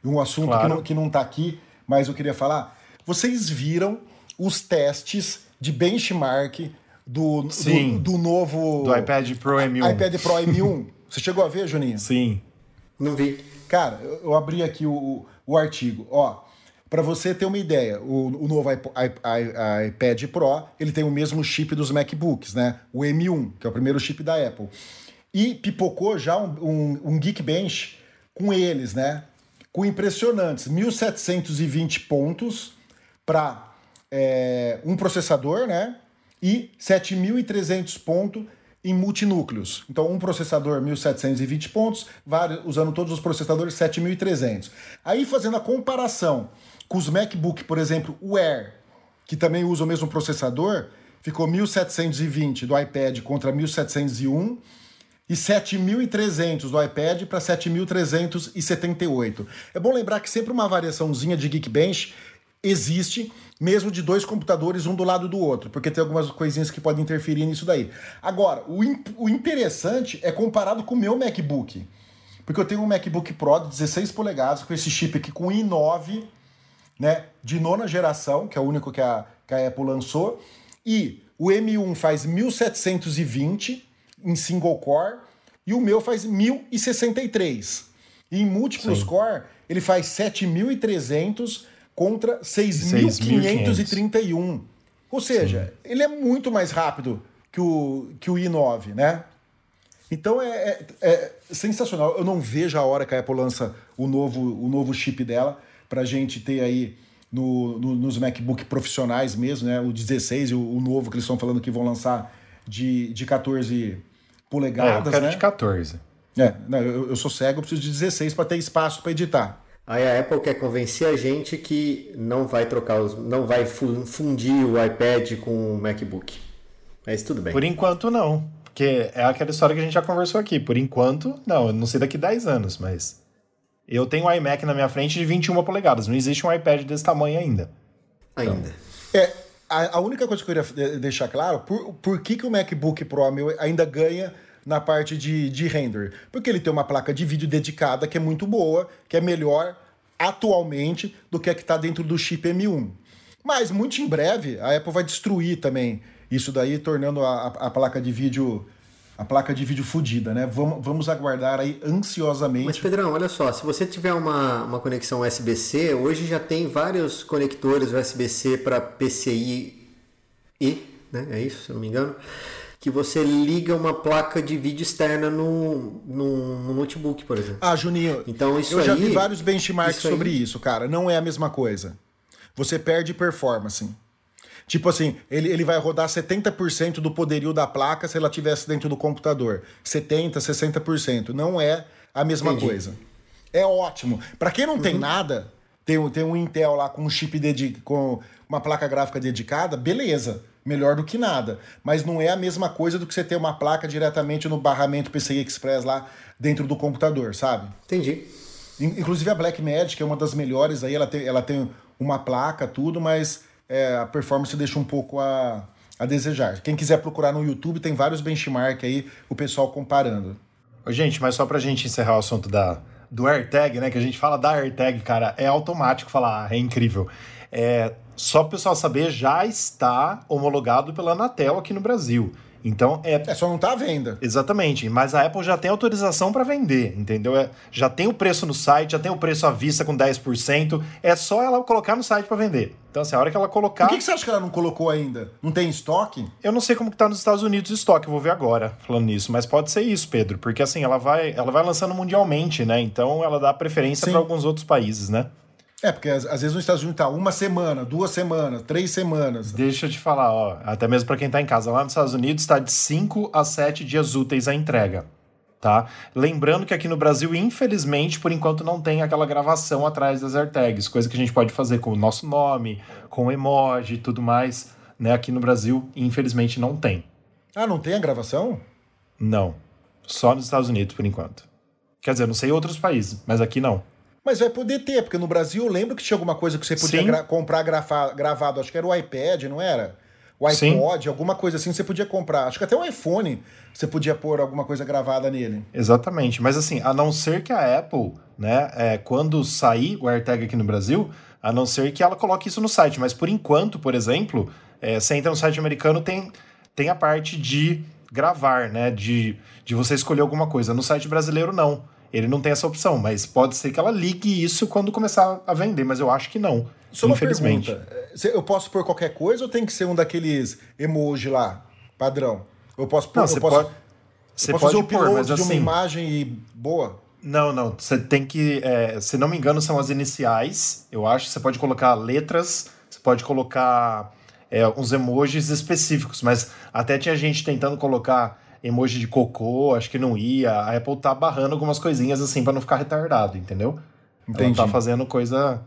um assunto Claro. que, não, que não tá aqui, mas eu queria falar. Vocês viram os testes de benchmark do, do, Sim. do novo Do iPad Pro M1. iPad Pro M1? [LAUGHS] Você chegou a ver, Juninho? Sim. Não vi. Cara, eu, abri aqui o, o artigo. Ó, para você ter uma ideia, o, o novo iPo- i- i- iPad Pro, ele tem o mesmo chip dos MacBooks, né? O M1, que é o primeiro chip da Apple. E pipocou já um, um, um Geekbench com eles, né? Com impressionantes 1.720 pontos para um processador, né? E 7.300 pontos em multinúcleos. Então, um processador 1.720 pontos, vários, usando todos os processadores 7.300. Aí, fazendo a comparação com os MacBook, por exemplo, o Air, que também usa o mesmo processador, ficou 1.720 do iPad contra 1.701 e 7.300 do iPad para 7.378. É bom lembrar que sempre uma variaçãozinha de Geekbench existe, mesmo de dois computadores um do lado do outro, porque tem algumas coisinhas que podem interferir nisso daí. Agora, o, o interessante é comparado com o meu MacBook. Porque eu tenho um MacBook Pro de 16 polegadas com esse chip aqui com i9, né, de nona geração, que é o único que a, que a Apple lançou, e o M1 faz 1720 em single core e o meu faz 1063. E em múltiplos Sim. core, ele faz 7300 contra 6.500. 6531. Ou seja, ele é muito mais rápido que o, que o i9, né? Então é, é- é sensacional. Eu não vejo a hora que a Apple lança o novo, o novo chip dela pra gente ter aí no, no- nos MacBook profissionais mesmo, né? O 16 e o, o novo que eles estão falando que vão lançar de, de 14 É, eu polegadas, quero né? de 14. É, não, eu, eu sou cego, eu preciso de 16 para ter espaço para editar. Aí a Apple quer convencer a gente que não vai trocar os, não vai fu- fundir o iPad com o MacBook. Mas tudo bem. Por enquanto, não. Porque é aquela história que a gente já conversou aqui. Por enquanto, não. Eu não sei daqui 10 anos, mas. Eu tenho um iMac na minha frente de 21 polegadas. Não existe um iPad desse tamanho ainda. Ainda. É, a, a única coisa que eu queria de- deixar claro, por, por que, que o MacBook Pro meu ainda ganha na parte de, de render? Porque ele tem uma placa de vídeo dedicada que é muito boa, que é melhor atualmente do que a que está dentro do chip M1. Mas muito em breve a Apple vai destruir também isso daí, tornando a, a- a placa de vídeo a placa de vídeo fodida, né? Vamos, vamos aguardar aí ansiosamente. Mas Pedrão, olha só, se você tiver uma, uma conexão USB-C, hoje já tem vários conectores USB-C para PCI E, né? É isso, se eu não me engano. Que você liga uma placa de vídeo externa no, no, no notebook, por exemplo. Ah, Juninho, Então, isso eu já aí- vi vários benchmarks isso aí- sobre isso, cara. Não é a mesma coisa. você perde performance. Tipo assim, ele, ele vai rodar 70% do poderio da placa se ela tivesse dentro do computador. 70%, 60%. Não é a mesma Entendi. coisa. É ótimo. Para quem não tem nada, tem, um- tem um Intel lá com um chip dedi com uma placa gráfica dedicada, beleza. Melhor do que nada. Mas não é a mesma coisa do que você ter uma placa diretamente no barramento PCI Express lá dentro do computador, sabe? Entendi. In- Inclusive a Blackmagic é uma das melhores aí, ela tem, ela tem uma placa, tudo, mas é, a performance deixa um pouco a, a desejar. Quem quiser procurar no YouTube, tem vários benchmark aí, o pessoal comparando. Ô, Gente, mas só pra gente encerrar o assunto da, do AirTag, né? Que a gente fala da AirTag, cara, é automático falar, ah, é incrível. É, só pro pessoal saber, já está homologado pela Anatel aqui no Brasil. Então é É, só não tá à venda. Exatamente, mas a Apple já tem autorização para vender, entendeu? É, já tem o preço no site, já tem o preço à vista com 10%, é só ela colocar no site para vender. Então, assim, a hora que ela colocar. Por que, que você acha que ela não colocou ainda? Não tem estoque? Eu não sei como que tá nos Estados Unidos o estoque, eu vou ver agora falando nisso, mas pode ser isso, Pedro, porque assim, ela vai, ela vai lançando mundialmente, né? Então ela dá preferência para alguns outros países, né? É, porque às, às vezes nos Estados Unidos tá uma semana, duas semanas, três semanas. Deixa eu te falar, ó, até mesmo para quem tá em casa, lá nos Estados Unidos está de 5 a 7 dias úteis a entrega, tá? Lembrando que aqui no Brasil, infelizmente, por enquanto não tem aquela gravação atrás das AirTags, coisa que a gente pode fazer com o nosso nome, com emoji e tudo mais, né? Aqui no Brasil, infelizmente, não tem. Ah, não tem a gravação? Não. Só nos Estados Unidos, por enquanto. Quer dizer, não sei outros países, mas aqui não. Mas vai poder ter, porque no Brasil eu lembro que tinha alguma coisa que você podia Sim. gra- comprar gravado, acho que era o iPad, não era? O Sim. iPod, alguma coisa assim você podia comprar. Acho que até o iPhone você podia pôr alguma coisa gravada nele. Exatamente. Mas assim, a não ser que a Apple, né, é, quando sair o AirTag aqui no Brasil, a não ser que ela coloque isso no site. Mas por enquanto, por exemplo, é, você entra no site americano, tem, tem a parte de gravar, né? De, de você escolher alguma coisa. No site brasileiro, não. Ele não tem essa opção, mas pode ser que ela ligue isso quando começar a vender, mas eu acho que não. Só uma infelizmente. pergunta. eh, Eu posso pôr qualquer coisa ou tem que ser um daqueles emoji lá, padrão? Eu posso pôr, Não, você posso, pode, você posso fazer pode pôr, mas de uma assim... imagem e boa? Não, não. Você tem que. é, se não me engano, são as iniciais. Eu acho. Você pode colocar letras, você pode colocar é, uns emojis específicos, mas até tinha gente tentando colocar emoji de cocô, acho que não ia. A Apple tá barrando algumas coisinhas assim pra não ficar retardado, entendeu? Entendi. Ela tá fazendo coisa.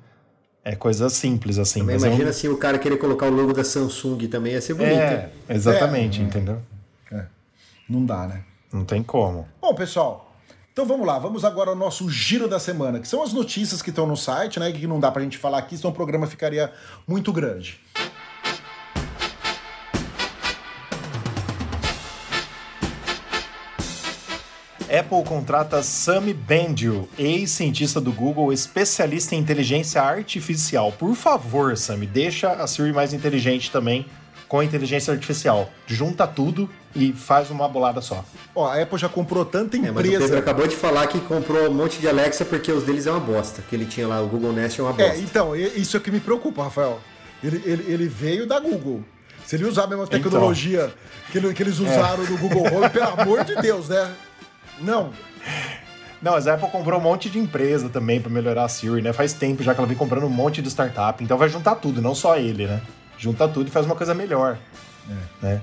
É coisa simples, assim. Também mas eu- imagina se o cara querer colocar o logo da Samsung também, ia ser bonito. É, exatamente, É. entendeu? Não dá, né? Não tem como. Bom, pessoal, então vamos lá. Vamos agora ao nosso giro da semana, que são as notícias que estão no site, né? Que não dá pra gente falar aqui, senão o programa ficaria muito grande. Apple contrata Sami Bendio, ex-cientista do Google, especialista em inteligência artificial. Por favor, Sami, deixa a Siri mais inteligente também com a inteligência artificial. Junta tudo e faz uma bolada só. Ó, a Apple já comprou tanta É, mas o Pedro empresa. acabou de falar que comprou um monte de Alexa porque os deles é uma bosta. Que ele tinha lá, o Google Nest é uma bosta. É, então, isso é que me preocupa, Rafael. Ele, ele, ele veio da Google. Se ele usar a mesma Então. tecnologia que, ele- que eles usaram no Google Home, pelo amor de Deus, né? Não. Não, mas a Apple comprou um monte de empresa também pra melhorar a Siri, né? Faz tempo já que ela vem comprando um monte de startup. Então vai juntar tudo, não só ele, né? Junta tudo e faz uma coisa melhor. Né?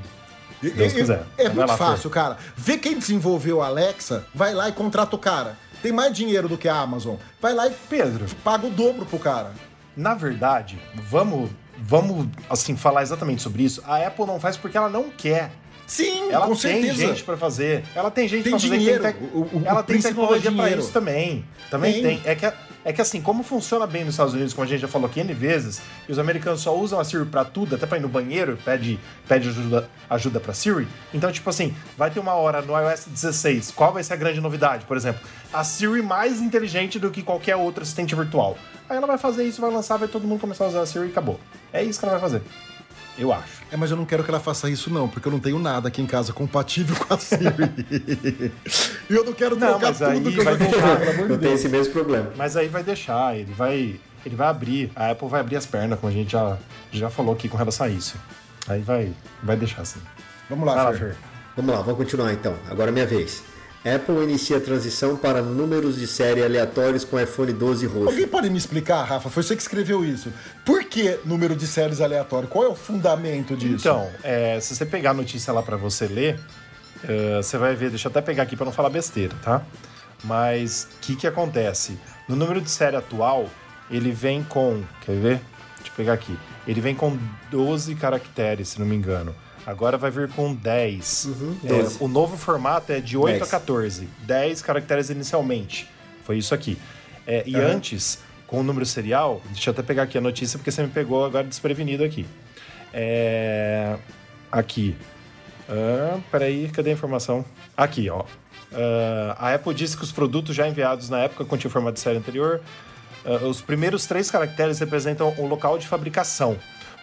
E- Deus e- quiser. É Vai muito lá, Fer. fácil, cara. Vê quem desenvolveu a Alexa, vai lá e contrata o cara. Tem mais dinheiro do que a Amazon. Vai lá e Pedro, paga o dobro pro cara. Na verdade, vamos, vamos assim falar exatamente sobre isso. A Apple não faz porque ela não quer. Sim, Ela com tem certeza. gente pra fazer. Ela tem gente Tem pra fazer. dinheiro. Tem tec- O- o- ela o tem é tecnologia pra dinheiro. isso também. Também Tem. tem. É, que, é que assim, como funciona bem nos Estados Unidos, como a gente já falou aqui N vezes, e os americanos só usam a Siri pra tudo, até pra ir no banheiro, pede, pede ajuda, ajuda pra Siri. Então, tipo assim, vai ter uma hora no iOS 16. Qual vai ser a grande novidade? Por exemplo, a Siri mais inteligente do que qualquer outro assistente virtual. Aí ela vai fazer isso, vai lançar, vai todo mundo começar a usar a Siri e acabou. É isso que ela vai fazer. Eu acho. É, mas eu não quero que ela faça isso, não, porque eu não tenho nada aqui em casa compatível com a Siri. [LAUGHS] e eu não quero Não, trocar mas aí tudo que eu vai deixar. pelo amor Não tem esse mesmo problema. Mas aí vai deixar, ele vai, ele vai abrir, a Apple vai abrir as pernas, como a gente já, já falou aqui com relação a isso. Aí vai, vai deixar assim. Vamos lá, Vai lá, Fer. Fer. Vamos lá, vamos continuar então. Agora é minha vez. Apple inicia a transição para números de série aleatórios com iPhone 12 roxo. Alguém pode me explicar, Rafa? Foi você que escreveu isso. Por que número de séries aleatório? Qual é o fundamento disso? Então, é, se você pegar a notícia lá para você ler, uh, você vai ver, deixa eu até pegar aqui para não falar besteira, tá? Mas o que, que acontece? No número de série atual, ele vem com. Quer ver? Deixa eu pegar aqui. Ele vem com 12 caracteres, se não me engano. Agora vai vir com 10. Uhum, é, o novo formato é de 8 10. a 14. 10 caracteres inicialmente. Foi isso aqui. É, e uhum. antes, com o número serial, deixa eu até pegar aqui a notícia, porque você me pegou agora desprevenido aqui. É, aqui. Ah, peraí, cadê a informação? Aqui, ó. Uh, a Apple disse que os produtos já enviados na época continham formato de série anterior. Uh, os primeiros três caracteres representam o local de fabricação.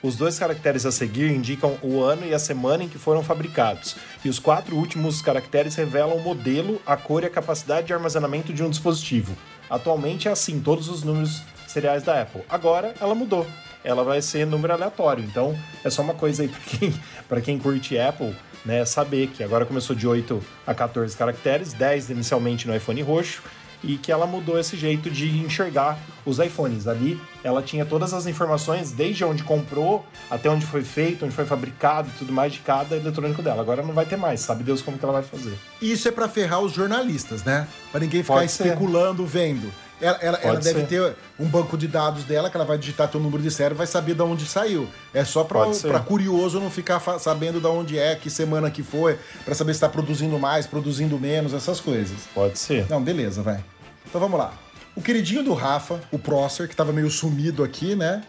Os dois caracteres a seguir indicam o ano e a semana em que foram fabricados. E os quatro últimos caracteres revelam o modelo, a cor e a capacidade de armazenamento de um dispositivo. Atualmente é assim, todos os números seriais da Apple. Agora ela mudou. Ela vai ser número aleatório. Então é só uma coisa aí para quem, [LAUGHS] quem curte Apple né, saber que agora começou de 8 a 14 caracteres, 10 inicialmente no iPhone roxo e que ela mudou esse jeito de enxergar os iPhones. Ali ela tinha todas as informações, desde onde comprou, até onde foi feito, onde foi fabricado e tudo mais de cada eletrônico dela. Agora não vai ter mais, sabe Deus como que ela vai fazer. Isso é para ferrar os jornalistas, né? Para ninguém ficar Pode especulando, ser. vendo. Ela, ela, ela deve ter um banco de dados dela que ela vai digitar teu número de série e vai saber de onde saiu. É só para curioso não ficar sabendo de onde é, que semana que foi, para saber se está produzindo mais, produzindo menos, essas coisas. Pode ser. Não, beleza, vai. Então vamos lá. O queridinho do Rafa, o Prosser, que estava meio sumido aqui, né?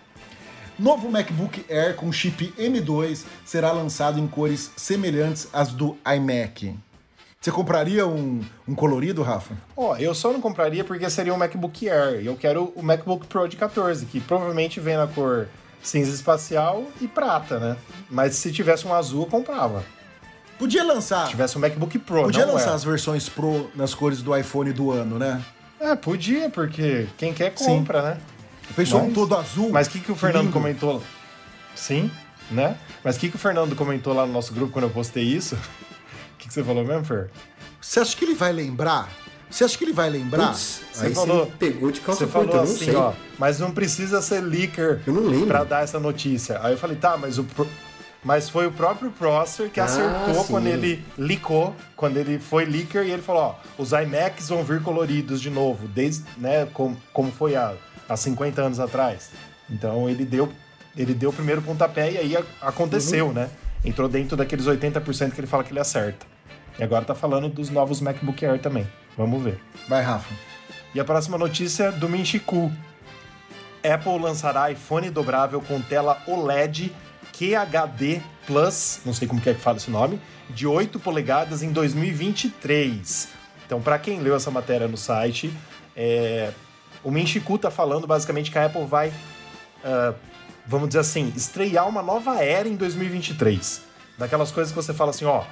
Novo MacBook Air com chip M2 será lançado em cores semelhantes às do iMac. Você compraria um, um colorido, Rafa? Ó, oh, eu só não compraria porque seria um MacBook Air. Eu quero o MacBook Pro de 14, que provavelmente vem na cor cinza espacial e prata, né? Mas se tivesse um azul, eu comprava. Podia lançar. Se tivesse um MacBook Pro, Podia lançar as versões Pro nas cores do iPhone do ano, né? É, podia, porque quem quer compra, Sim. né? Pensou Mas... um todo azul. Mas o que, que o Fernando que comentou? Sim, né? Mas o que, que o Fernando comentou lá no nosso grupo quando eu postei isso? [LAUGHS] que, que você falou mesmo, Fer? Você acha que ele vai lembrar? Você acha que ele vai lembrar? Puts, você aí falou, pegou de calça Você curta, falou assim, sei. ó, mas não precisa ser leaker eu não lembro. pra dar essa notícia. Aí eu falei, tá, mas o mas foi o próprio Prosser que ah, acertou sim. quando ele licou, quando ele foi leaker e ele falou, ó, os iMacs vão vir coloridos de novo, desde, né, como, como foi há, há 50 anos atrás. Então ele deu ele deu o primeiro pontapé e aí aconteceu, uhum. né? Entrou dentro daqueles 80% que ele fala que ele acerta. E agora tá falando dos novos MacBook Air também. Vamos ver. Vai, Rafa. E a próxima notícia é do Minchiku. Apple lançará iPhone dobrável com tela OLED QHD Plus, não sei como é que fala esse nome, de 8 polegadas em 2023. Então, para quem leu essa matéria no site, é... o Minchiku tá falando basicamente que a Apple vai, uh, vamos dizer assim, estrear uma nova era em 2023. Daquelas coisas que você fala assim, ó,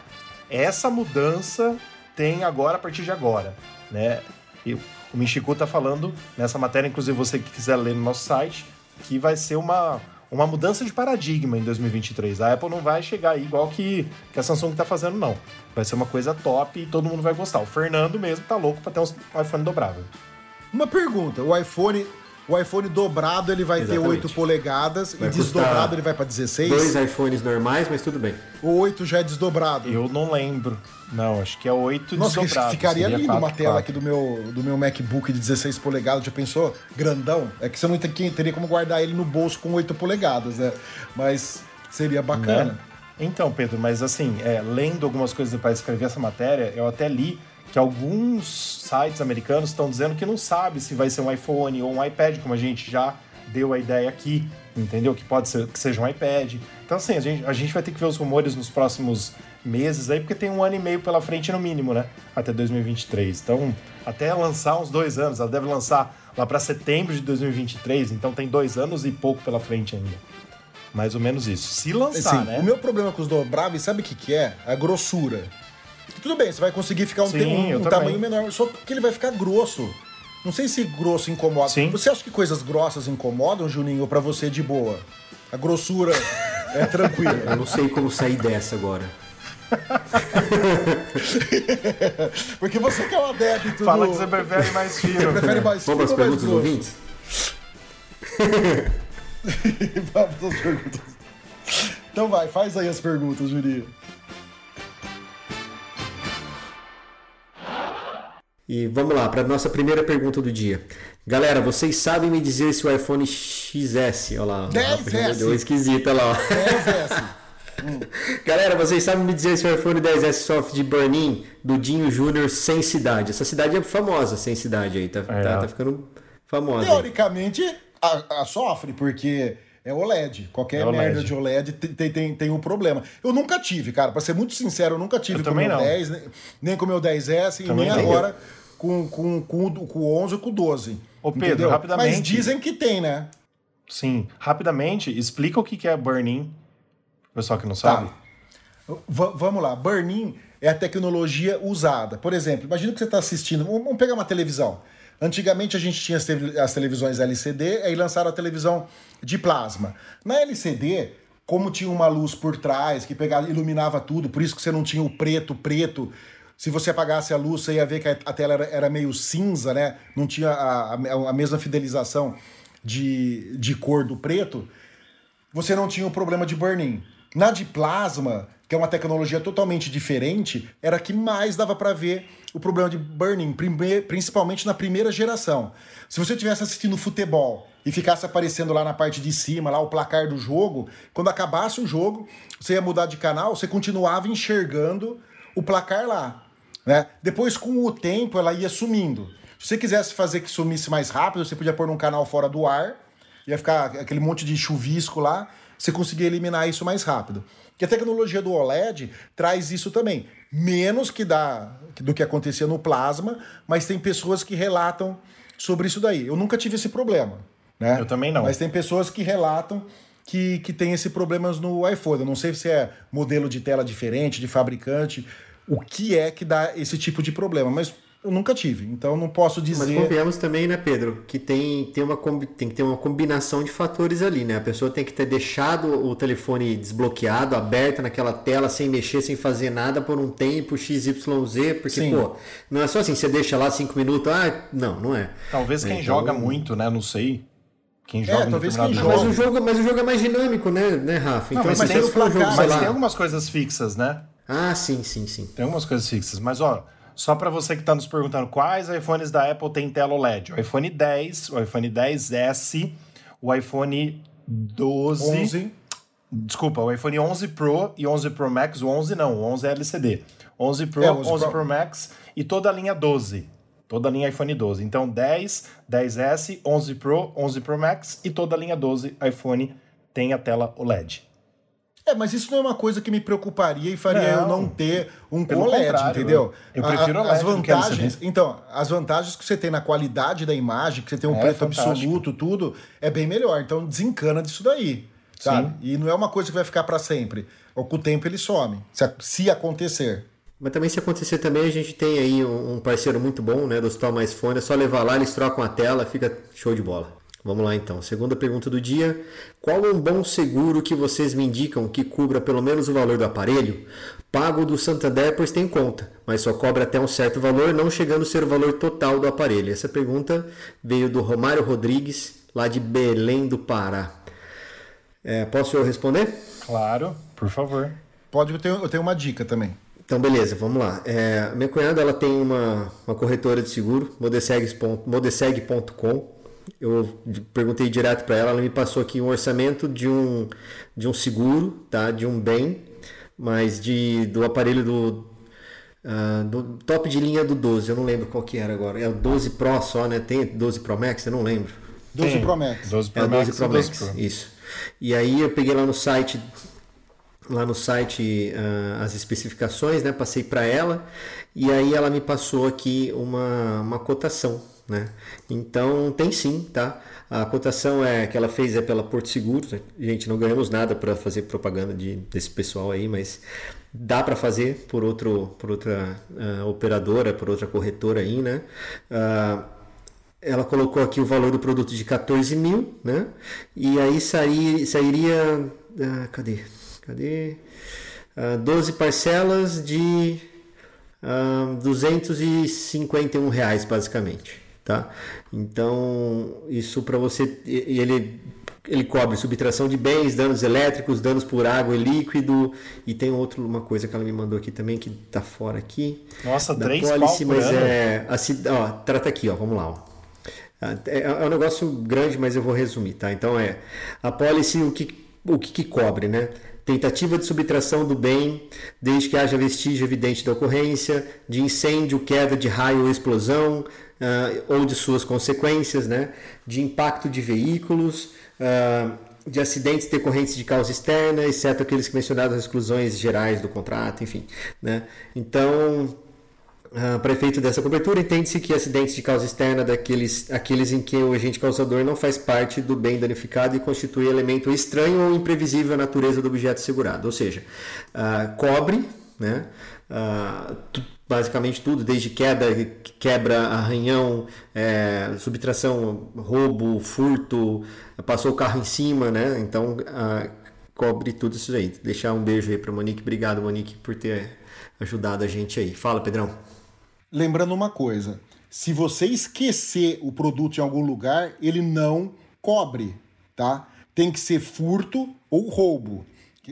essa mudança tem agora a partir de agora, né? E o Michiku tá falando nessa matéria, inclusive você que quiser ler no nosso site, que vai ser uma, uma mudança de paradigma em 2023. A Apple não vai chegar aí igual que, que a Samsung tá fazendo, não. Vai ser uma coisa top e todo mundo vai gostar. O Fernando mesmo tá louco para ter um iPhone dobrável. Uma pergunta, o iPhone o iPhone dobrado ele vai Exatamente. ter 8 polegadas vai e desdobrado ele vai para 16. Dois iPhones normais, mas tudo bem. O 8 já é desdobrado. Eu não lembro. Não, acho que é 8 Nossa, desdobrado. ficaria lindo 4, uma tela 4. aqui do meu, do meu MacBook de 16 polegadas. Já pensou? Grandão. É que você não teria como guardar ele no bolso com 8 polegadas, né? Mas seria bacana. Né? Então, Pedro, mas assim, é, lendo algumas coisas para escrever essa matéria, eu até li que alguns sites americanos estão dizendo que não sabe se vai ser um iPhone ou um iPad, como a gente já deu a ideia aqui, entendeu? Que pode ser que seja um iPad. Então, assim, a gente, a gente vai ter que ver os rumores nos próximos meses aí, porque tem um ano e meio pela frente no mínimo, né? Até 2023. Então, até lançar uns dois anos. Ela deve lançar lá para setembro de 2023, então tem dois anos e pouco pela frente ainda. Mais ou menos isso. Se lançar, assim, né? O meu problema com os dobráveis, sabe o que, que é? A grossura. Tudo bem, você vai conseguir ficar um, Sim, um, um tamanho menor, só que ele vai ficar grosso. Não sei se grosso incomoda. Sim. Você acha que coisas grossas incomodam, Juninho, ou pra você de boa? A grossura é tranquila. [LAUGHS] Eu não sei como sair dessa agora. [LAUGHS] Porque você que é um adepto Fala do... que você prefere mais fino. Você prefere mais fino Vamos às perguntas dos ouvintes? [LAUGHS] Vamos às perguntas. Então vai, faz aí as perguntas, Júlio. E vamos lá, para nossa primeira pergunta do dia. Galera, vocês sabem me dizer se o iPhone XS, olha lá, 10S. deu esquisita lá. 10S. [LAUGHS] Galera, vocês sabem me dizer se o iPhone 10S sofre de burn-in do Dinho Júnior sem cidade? Essa cidade é famosa, sem cidade aí, tá, É. tá, tá ficando famosa. Teoricamente, a, a sofre, porque é OLED. Qualquer É OLED. merda de OLED tem, tem, tem, um problema. Eu nunca tive, cara. Pra ser muito sincero, eu nunca tive Eu com o também meu não. 10, nem, nem com o meu 10S e Também nem não. agora com, com, com, o- com o 11 ou com o 12. Ô, Pedro, entendeu? rapidamente. Mas dizem que tem, né? Sim. Rapidamente, explica o que é burn-in. Pessoal que não sabe. Tá. Vamos lá. Burn-in é a tecnologia usada. Por exemplo, imagina que você está assistindo. Vamos pegar uma televisão. Antigamente a gente tinha as televisões LCD, aí lançaram a televisão de plasma. Na LCD, como tinha uma luz por trás que pegava, iluminava tudo, por isso que você não tinha o preto, preto. Se você apagasse a luz, você ia ver que a tela era, era meio cinza, né? Não tinha a, a- a mesma fidelização de, de cor do preto você não tinha o problema de burn-in. Na de plasma, que é uma tecnologia totalmente diferente, era que mais dava para ver o problema de burn-in, prime- principalmente na primeira geração. Se você estivesse assistindo futebol e ficasse aparecendo lá na parte de cima, lá o placar do jogo, quando acabasse o jogo, você ia mudar de canal, você continuava enxergando o placar lá. Né? Depois, com o tempo, ela ia sumindo. Se você quisesse fazer que sumisse mais rápido, você podia pôr num canal fora do ar, ia ficar aquele monte de chuvisco lá, você conseguia eliminar isso mais rápido. Que a tecnologia do OLED traz isso também. Menos que dá do que acontecia no plasma, mas tem pessoas que relatam sobre isso daí. Eu nunca tive esse problema. Né? Eu também não. Mas tem pessoas que relatam que, que tem esse problemas no iPhone. Eu não sei se é modelo de tela diferente, de fabricante, o que é que dá esse tipo de problema, mas eu nunca tive, então não posso Mas dizer. convenhamos também, né, Pedro, que tem, tem, uma, tem que ter uma combinação de fatores ali, né? A pessoa tem que ter deixado o telefone desbloqueado, aberto naquela tela, sem mexer, sem fazer nada por um tempo, XYZ, porque, Sim. pô, não é só assim, você deixa lá cinco minutos, ah, não, não é. Talvez quem Então- joga muito, né? Não sei. Quem joga em talvez quem jogo. Mas o, jogo, mas o jogo é mais dinâmico, né, né Rafa? Não, mas assim, tem placar, Mas tem algumas coisas fixas, né? Ah, sim, sim, sim. Tem algumas coisas fixas. Mas, ó, só para você que tá nos perguntando quais iPhones da Apple tem tela OLED. O iPhone 10, o iPhone 10S, o iPhone 12... 11. Desculpa, o iPhone 11 Pro e 11 Pro Max. O 11 não, o 11 é LCD. 11 Pro, É, 11, 11 Pro. Pro. Max e toda a linha 12. Toda a linha iPhone 12. Então 10, 10S, 11 Pro, 11 Pro Max e toda a linha 12 iPhone tem a tela OLED. É, mas isso não é uma coisa que me preocuparia e faria eu Não. não ter um contrário, entendeu? eu prefiro A- a- as vantagens, então, as vantagens que você tem na qualidade da imagem, que você tem um É preto fantástico. absoluto, tudo, é bem melhor. Então desencana disso daí, sabe? Sim. E não é uma coisa que vai ficar para sempre. Ou com o tempo ele some, se, acontecer. Mas também se acontecer também, a gente tem aí um um parceiro muito bom, né, do Hospital Mais Fone, é só levar lá, eles trocam a tela, fica show de bola. Vamos lá então, segunda pergunta do dia. Qual um bom seguro que vocês me indicam que cubra pelo menos o valor do aparelho? Pago do Santander, pois tem conta, mas só cobra até um certo valor, não chegando a ser o valor total do aparelho. Essa pergunta veio do Romário Rodrigues, lá de Belém do Pará. É, posso eu responder? Claro, por favor. Pode, eu tenho, eu tenho uma dica também. Então, beleza, vamos lá. É, minha cunhada ela tem uma, uma corretora de seguro, modeseg.com. Eu perguntei direto para ela, ela me passou aqui um orçamento de um, de um seguro, tá? de um bem, mas de, do aparelho do, ah, do top de linha do 12, eu não lembro qual que era agora. É o 12 Pro só, né? Tem 12 Pro Max, eu não lembro. 12 Tem. Pro Max. 12 É Pro Max 12 Pro e 12 Max, Pro. isso. E aí eu peguei lá no site, lá no site ah, as especificações, né? Passei para ela e aí ela me passou aqui uma, uma cotação, né? Então tem sim, tá? A cotação é que ela fez é pela Porto Seguro. Gente, não ganhamos nada para fazer propaganda de, desse pessoal aí, mas dá para fazer por outro, por outra ah, operadora, por outra corretora aí, né? Ah, ela colocou aqui o valor do produto de 14 mil, né? E aí sairia, sairia ah, cadê? Cadê? Ah, 12 parcelas de ah, 251 reais, basicamente, tá? Então, isso para você... Ele ele cobre subtração de bens, danos elétricos, danos por água e líquido. E tem outra uma coisa que ela me mandou aqui também que tá fora aqui. Nossa, da três policy, mas ano. é. Assim, ó, trata aqui, ó, vamos lá. Ó. É, é um negócio grande, mas eu vou resumir, tá? Então é a policy, o que, o que, que cobre, né? Tentativa de subtração do bem, desde que haja vestígio evidente da ocorrência, de incêndio, queda de raio ou explosão, ah, ou de suas consequências, né? De impacto de veículos, ah, de acidentes decorrentes de causa externa, exceto aqueles que mencionados nas exclusões gerais do contrato, enfim, né? Então, ah, para efeito dessa cobertura, entende-se que acidentes de causa externa daqueles aqueles em que o agente causador não faz parte do bem danificado e constitui elemento estranho ou imprevisível à natureza do objeto segurado. Ou seja, ah, cobre, né? Tu- basicamente tudo, desde queda, quebra, arranhão, eh, subtração, roubo, furto, passou o carro em cima, né? Então ah, cobre tudo isso aí. Deixar um beijo aí para Monique. Obrigado, Monique, por ter ajudado a gente aí. Fala, Pedrão. Lembrando uma coisa: se você esquecer o produto em algum lugar, ele não cobre, tá? Tem que ser furto ou roubo.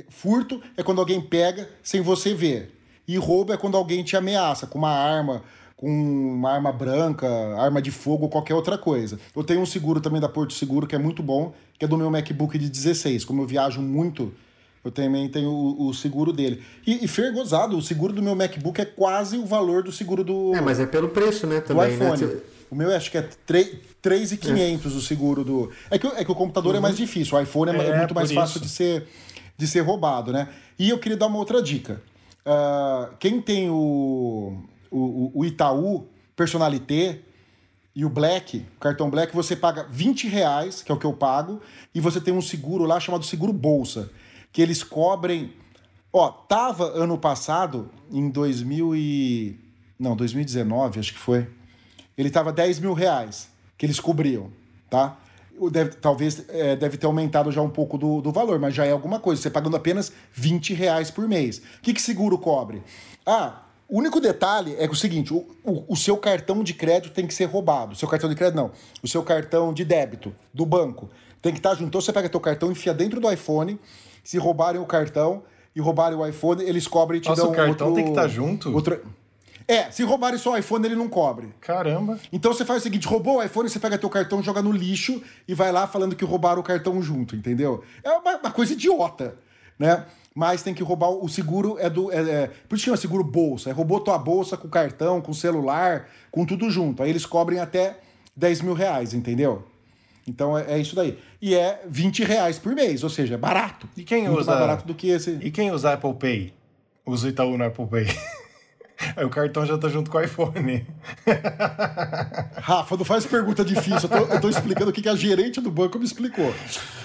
Furto é quando alguém pega sem você ver. E roubo é quando alguém te ameaça com uma arma, com uma arma branca, arma de fogo ou qualquer outra coisa. Eu tenho um seguro também da Porto Seguro que é muito bom, que é do meu MacBook de 16. Como eu viajo muito, eu também tenho o, o seguro dele. E, e fer gozado, o seguro do meu MacBook é quase o valor do seguro do, É, mas é pelo preço, né? do Também, iPhone. né? O meu acho que é 3,500 o seguro do. É que, o- é que o computador é mais difícil, o iPhone é, é É, muito mais fácil isso. de ser, de ser roubado, né? E eu queria dar uma outra dica. Ah, quem tem o, o, o Itaú Personalité e o Black, o cartão Black, você paga 20 reais, que é o que eu pago, e você tem um seguro lá chamado Seguro Bolsa, que eles cobrem. Ó, tava ano passado, em 2000 e... Não, 2019, acho que foi. Ele tava 10 mil reais que eles cobriam, tá? Deve, talvez é, deve ter aumentado já um pouco do, do valor, mas já é alguma coisa. Você pagando apenas 20 reais por mês. O que, que seguro cobre? Ah, o único detalhe é que o seguinte: o, o, o seu cartão de crédito tem que ser roubado. O seu cartão de crédito não. O seu cartão de débito do banco tem que estar junto. Então você pega teu cartão, enfia dentro do iPhone. Se roubarem o cartão e roubarem o iPhone, eles cobrem e te Nossa, dão o cartão outro, tem que estar junto? outro- É, se roubarem só o iPhone, ele não cobre. Caramba. Então você faz o seguinte: roubou o iPhone, você pega teu cartão, joga no lixo e vai lá falando que roubaram o cartão junto, entendeu? É uma, uma coisa idiota, né? Mas tem que roubar o seguro é do. É, é, por isso chama seguro bolsa. É roubou tua bolsa com cartão, com celular, com tudo junto. Aí eles cobrem até 10 mil reais, entendeu? Então é, é isso daí. E é 20 reais por mês, ou seja, é barato. E quem Muito usa- mais barato do que esse. E quem usa Apple Pay? Usa o Itaú no Apple Pay. [LAUGHS] Aí o cartão já tá junto com o iPhone. Rafa, não faz pergunta difícil. Eu tô, eu tô explicando o que que a gerente do banco me explicou.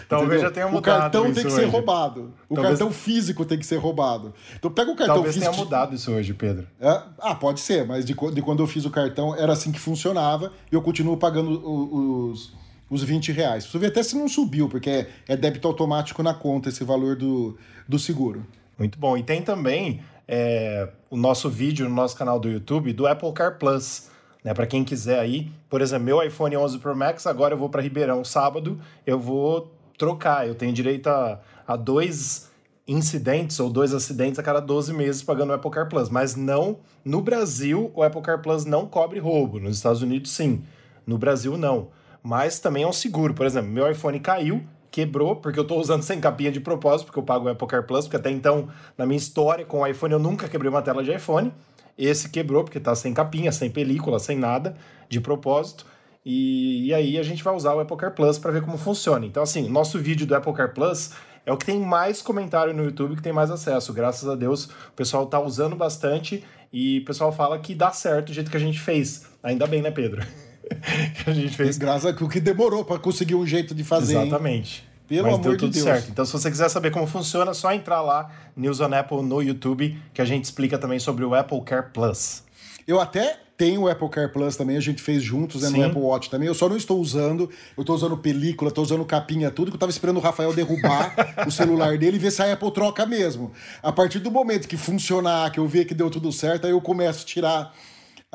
Talvez Entendeu? já tenha O mudado cartão tem que ser hoje. roubado. O Talvez- cartão físico tem que ser roubado. Então pega o cartão Talvez tenha físico. mudado isso hoje, Pedro. É? Ah, pode ser, mas de, de quando eu fiz o cartão era assim que funcionava e eu continuo pagando o- os, os 20 reais. Preciso ver até se não subiu, porque é, é débito automático na conta esse valor do, do seguro. Muito bom. E tem também é, o nosso vídeo no nosso canal do YouTube do Apple Car Plus. Né, para quem quiser aí, por exemplo, meu iPhone 11 Pro Max, agora eu vou para Ribeirão sábado, eu vou trocar. Eu tenho direito a, a dois incidentes ou dois acidentes a cada 12 meses pagando o Apple Car Plus. Mas não, no Brasil, o Apple Car Plus não cobre roubo. Nos Estados Unidos, sim. No Brasil, não. Mas também é um seguro. Por exemplo, meu iPhone caiu, quebrou, porque eu estou usando sem capinha de propósito, porque eu pago o Apple Car Plus, porque até então, na minha história com o iPhone, eu nunca quebrei uma tela de iPhone. Esse quebrou, porque tá sem capinha, sem película, sem nada, de propósito. E, e aí a gente vai usar o Apple Car Plus para ver como funciona. Então, assim, nosso vídeo do Apple Car Plus é o que tem mais comentário no YouTube, que tem mais acesso. Graças a Deus, o pessoal tá usando bastante e o pessoal fala que dá certo o jeito que a gente fez. Ainda bem, né, Pedro? [LAUGHS] que a gente fez Graças a o que demorou para conseguir um jeito de fazer. hein? Pelo Mas amor deu de tudo Deus. certo. Então, se você quiser saber como funciona, é só entrar lá, News on Apple no YouTube, que a gente explica também sobre o Apple Care Plus. Eu até tenho o Apple Care Plus também, a gente fez juntos né, no. Apple Watch também. Eu só não estou usando, eu estou usando película, estou usando capinha, tudo, que eu tava esperando o Rafael derrubar [LAUGHS] o celular dele e ver se a Apple troca mesmo. A partir do momento que funcionar, que eu ver que deu tudo certo, aí eu começo a tirar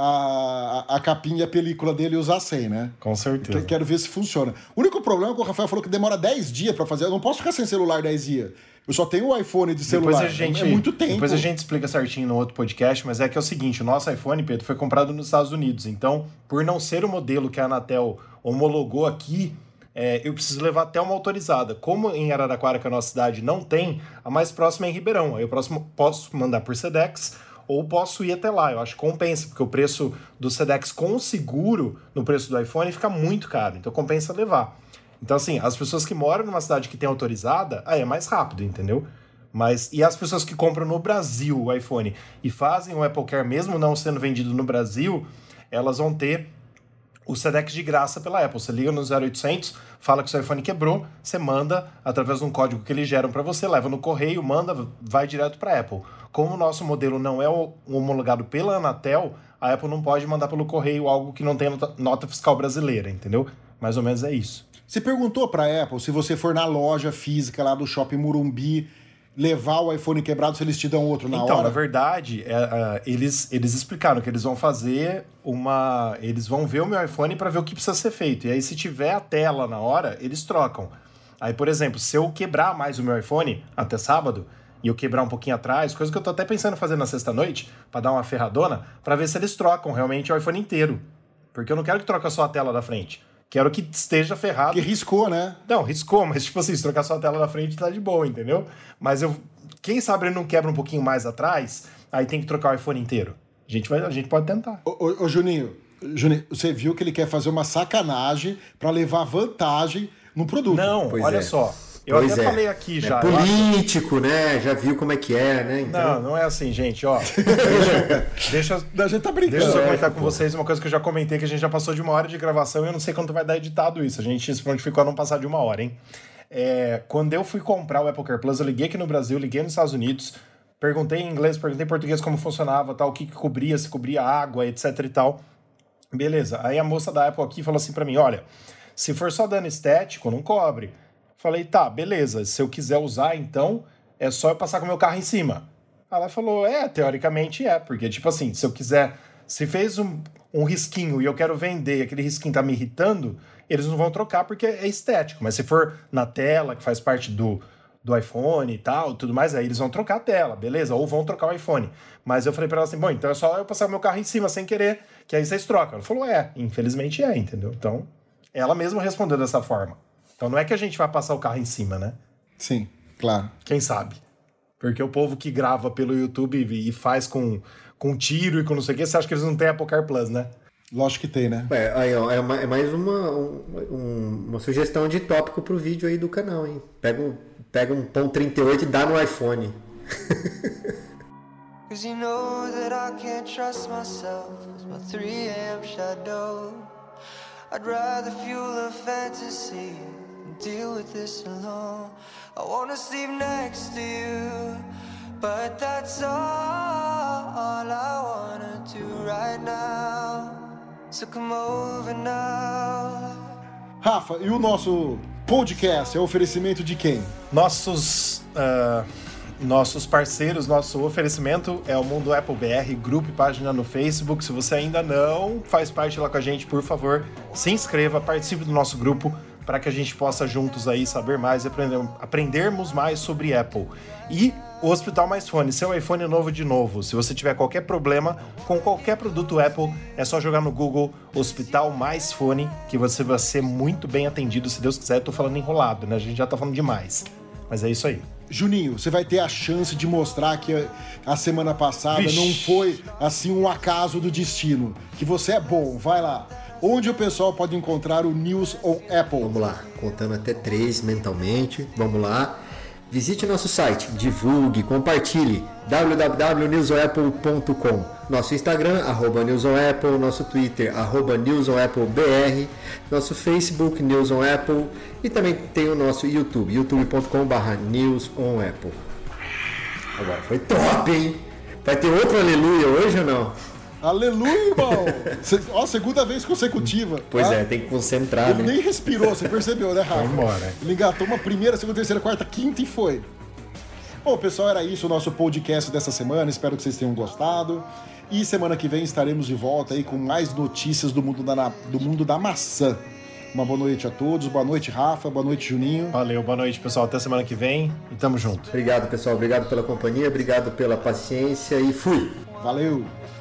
a, a capinha e a película dele usar sem, né? Com certeza. Então, quero ver se funciona. O único problema é que o Rafael falou que demora 10 dias para fazer. Eu não posso ficar sem celular 10 dias. Eu só tenho o iPhone de celular. Depois a gente, é muito tempo. Depois a gente explica certinho no outro podcast, mas é que é o seguinte: o nosso iPhone, Pedro, foi comprado nos Estados Unidos. Então, por não ser o modelo que a Anatel homologou aqui, é, eu preciso levar até uma autorizada. Como em Araraquara, que é a nossa cidade, não tem, a mais próxima é em Ribeirão. Aí eu próximo, posso mandar por Sedex ou posso ir até lá. Eu acho que compensa, porque o preço do Sedex com seguro no preço do iPhone fica muito caro. Então compensa levar. Então, assim, as pessoas que moram numa cidade que tem autorizada, aí é mais rápido, entendeu? Mas e as pessoas que compram no Brasil o iPhone e fazem o Apple Care mesmo não sendo vendido no Brasil, elas vão ter o SEDEX de graça pela Apple. Você liga no 0800, fala que seu iPhone quebrou, você manda através de um código que eles geram para você, leva no correio, manda, vai direto para Apple. Como o nosso modelo não é homologado pela Anatel, a Apple não pode mandar pelo correio algo que não tem nota, fiscal brasileira, entendeu? Mais ou menos é isso. Você perguntou para a Apple se você for na loja física lá do Shopping Murumbi levar o iPhone quebrado se eles te dão outro na então, hora? Então, na verdade, é, é, eles, eles explicaram que eles vão fazer uma. Eles vão ver o meu iPhone para ver o que precisa ser feito. E aí, se tiver a tela na hora, eles trocam. Aí, por exemplo, se eu quebrar mais o meu iPhone até sábado, e eu quebrar um pouquinho atrás, coisa que eu tô até pensando em fazer na sexta-noite, para dar uma ferradona, para ver se eles trocam realmente o iPhone inteiro. Porque eu não quero que troque só a tela da frente. Quero que esteja ferrado. Que riscou, né? Não, riscou, mas tipo assim, se trocar só a tela da frente tá de boa, entendeu? Mas eu. Quem sabe ele não quebra um pouquinho mais atrás, aí tem que trocar o iPhone inteiro. A gente, vai, a gente pode tentar. Ô, ô, ô Juninho, Juninho, você viu que ele quer fazer uma sacanagem para levar vantagem no produto. Não, pois olha é. só. Eu pois até é. falei aqui é já. político, acho... né? Já viu como é que é, né? Então... Não, não é assim, gente, ó. [LAUGHS] deixa, deixa, a gente tá brincando. Deixa eu comentar com vocês uma coisa que eu já comentei, que a gente já passou de uma hora de gravação e eu não sei quanto vai dar editado isso. A gente se prontificou a não passar de uma hora, hein? É, quando eu fui comprar o Apple Care Plus, eu liguei aqui no Brasil, liguei nos Estados Unidos, perguntei em inglês, perguntei em português como funcionava, tal, o que, que cobria, se cobria água, etc e tal. Beleza. Aí a moça da Apple aqui falou assim para mim: olha, se for só dano estético, não cobre. Falei, tá, beleza. Se eu quiser usar, então, é só eu passar com o meu carro em cima. Ela falou, é, teoricamente é, porque, tipo assim, se eu quiser. Se fez um, um risquinho e eu quero vender aquele risquinho tá me irritando, eles não vão trocar porque é estético. Mas se for na tela, que faz parte do, do iPhone e tal, tudo mais, aí eles vão trocar a tela, beleza? Ou vão trocar o iPhone. Mas eu falei para ela assim, bom, então é só eu passar o meu carro em cima sem querer, que aí vocês trocam. Ela falou, é, infelizmente é, entendeu? Então, ela mesma respondeu dessa forma. Então não é que a gente vai passar o carro em cima, né? Sim, claro. Quem sabe? Porque o povo que grava pelo YouTube e faz com, com tiro e com não sei o que, você acha que eles não têm Apple Car Plus, né? Lógico que tem, né? É, aí, ó, é, é mais uma, um, uma sugestão de tópico pro vídeo aí do canal, hein? Pega um, pega um pão 38 e dá no iPhone. [LAUGHS] Cause you know that I can't trust myself with my 3 a.m. shadow. I'd rather fuel a fantasy deal with this alone. I wanna sleep next to you, but that's all, I wanna do right now. So come over now. Rafa, e o nosso podcast é oferecimento de quem? Nossos. Uh, nossos parceiros, nosso oferecimento é o Mundo Apple BR, grupo e página no Facebook. Se você ainda não faz parte lá com a gente, por favor, se inscreva, participe do nosso grupo para que a gente possa juntos aí saber mais e aprender, aprendermos mais sobre Apple. E o Hospital Mais Fone, seu iPhone novo de novo. Se você tiver qualquer problema com qualquer produto Apple, é só jogar no Google Hospital Mais Fone, que você vai ser muito bem atendido, se Deus quiser. Eu tô falando enrolado, né? A gente já tá falando demais. Mas é isso aí. Juninho, você vai ter a chance de mostrar que a semana passada Vixe. não foi assim um acaso do destino. Que você é bom, vai lá. Onde o pessoal pode encontrar o News on Apple? Vamos lá, contando até três mentalmente. Vamos lá. Visite nosso site, divulgue, compartilhe www.newsonapple.com Nosso Instagram, arroba newsonapple, nosso Twitter, arroba newsonapplebr, nosso Facebook, News on Apple e também tem o nosso YouTube, youtube.com.br newsonapple. Agora foi top, hein? Vai ter outro aleluia hoje ou não? Aleluia, irmão! Ó, segunda vez consecutiva. Pois tá? é, tem que concentrar. Ele né? nem respirou, você percebeu, né, Rafa? Vambora. Ele engatou uma primeira, segunda, terceira, quarta, quinta e foi. Bom, pessoal, era isso o nosso podcast dessa semana. Espero que vocês tenham gostado. E semana que vem estaremos de volta aí com mais notícias do mundo da, do mundo da maçã. Uma boa noite a todos. Boa noite, Rafa. Boa noite, Juninho. Valeu, boa noite, pessoal. Até semana que vem e tamo junto. Obrigado, pessoal. Obrigado pela companhia, obrigado pela paciência e fui. Valeu.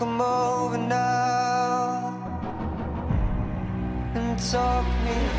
come over now and talk me.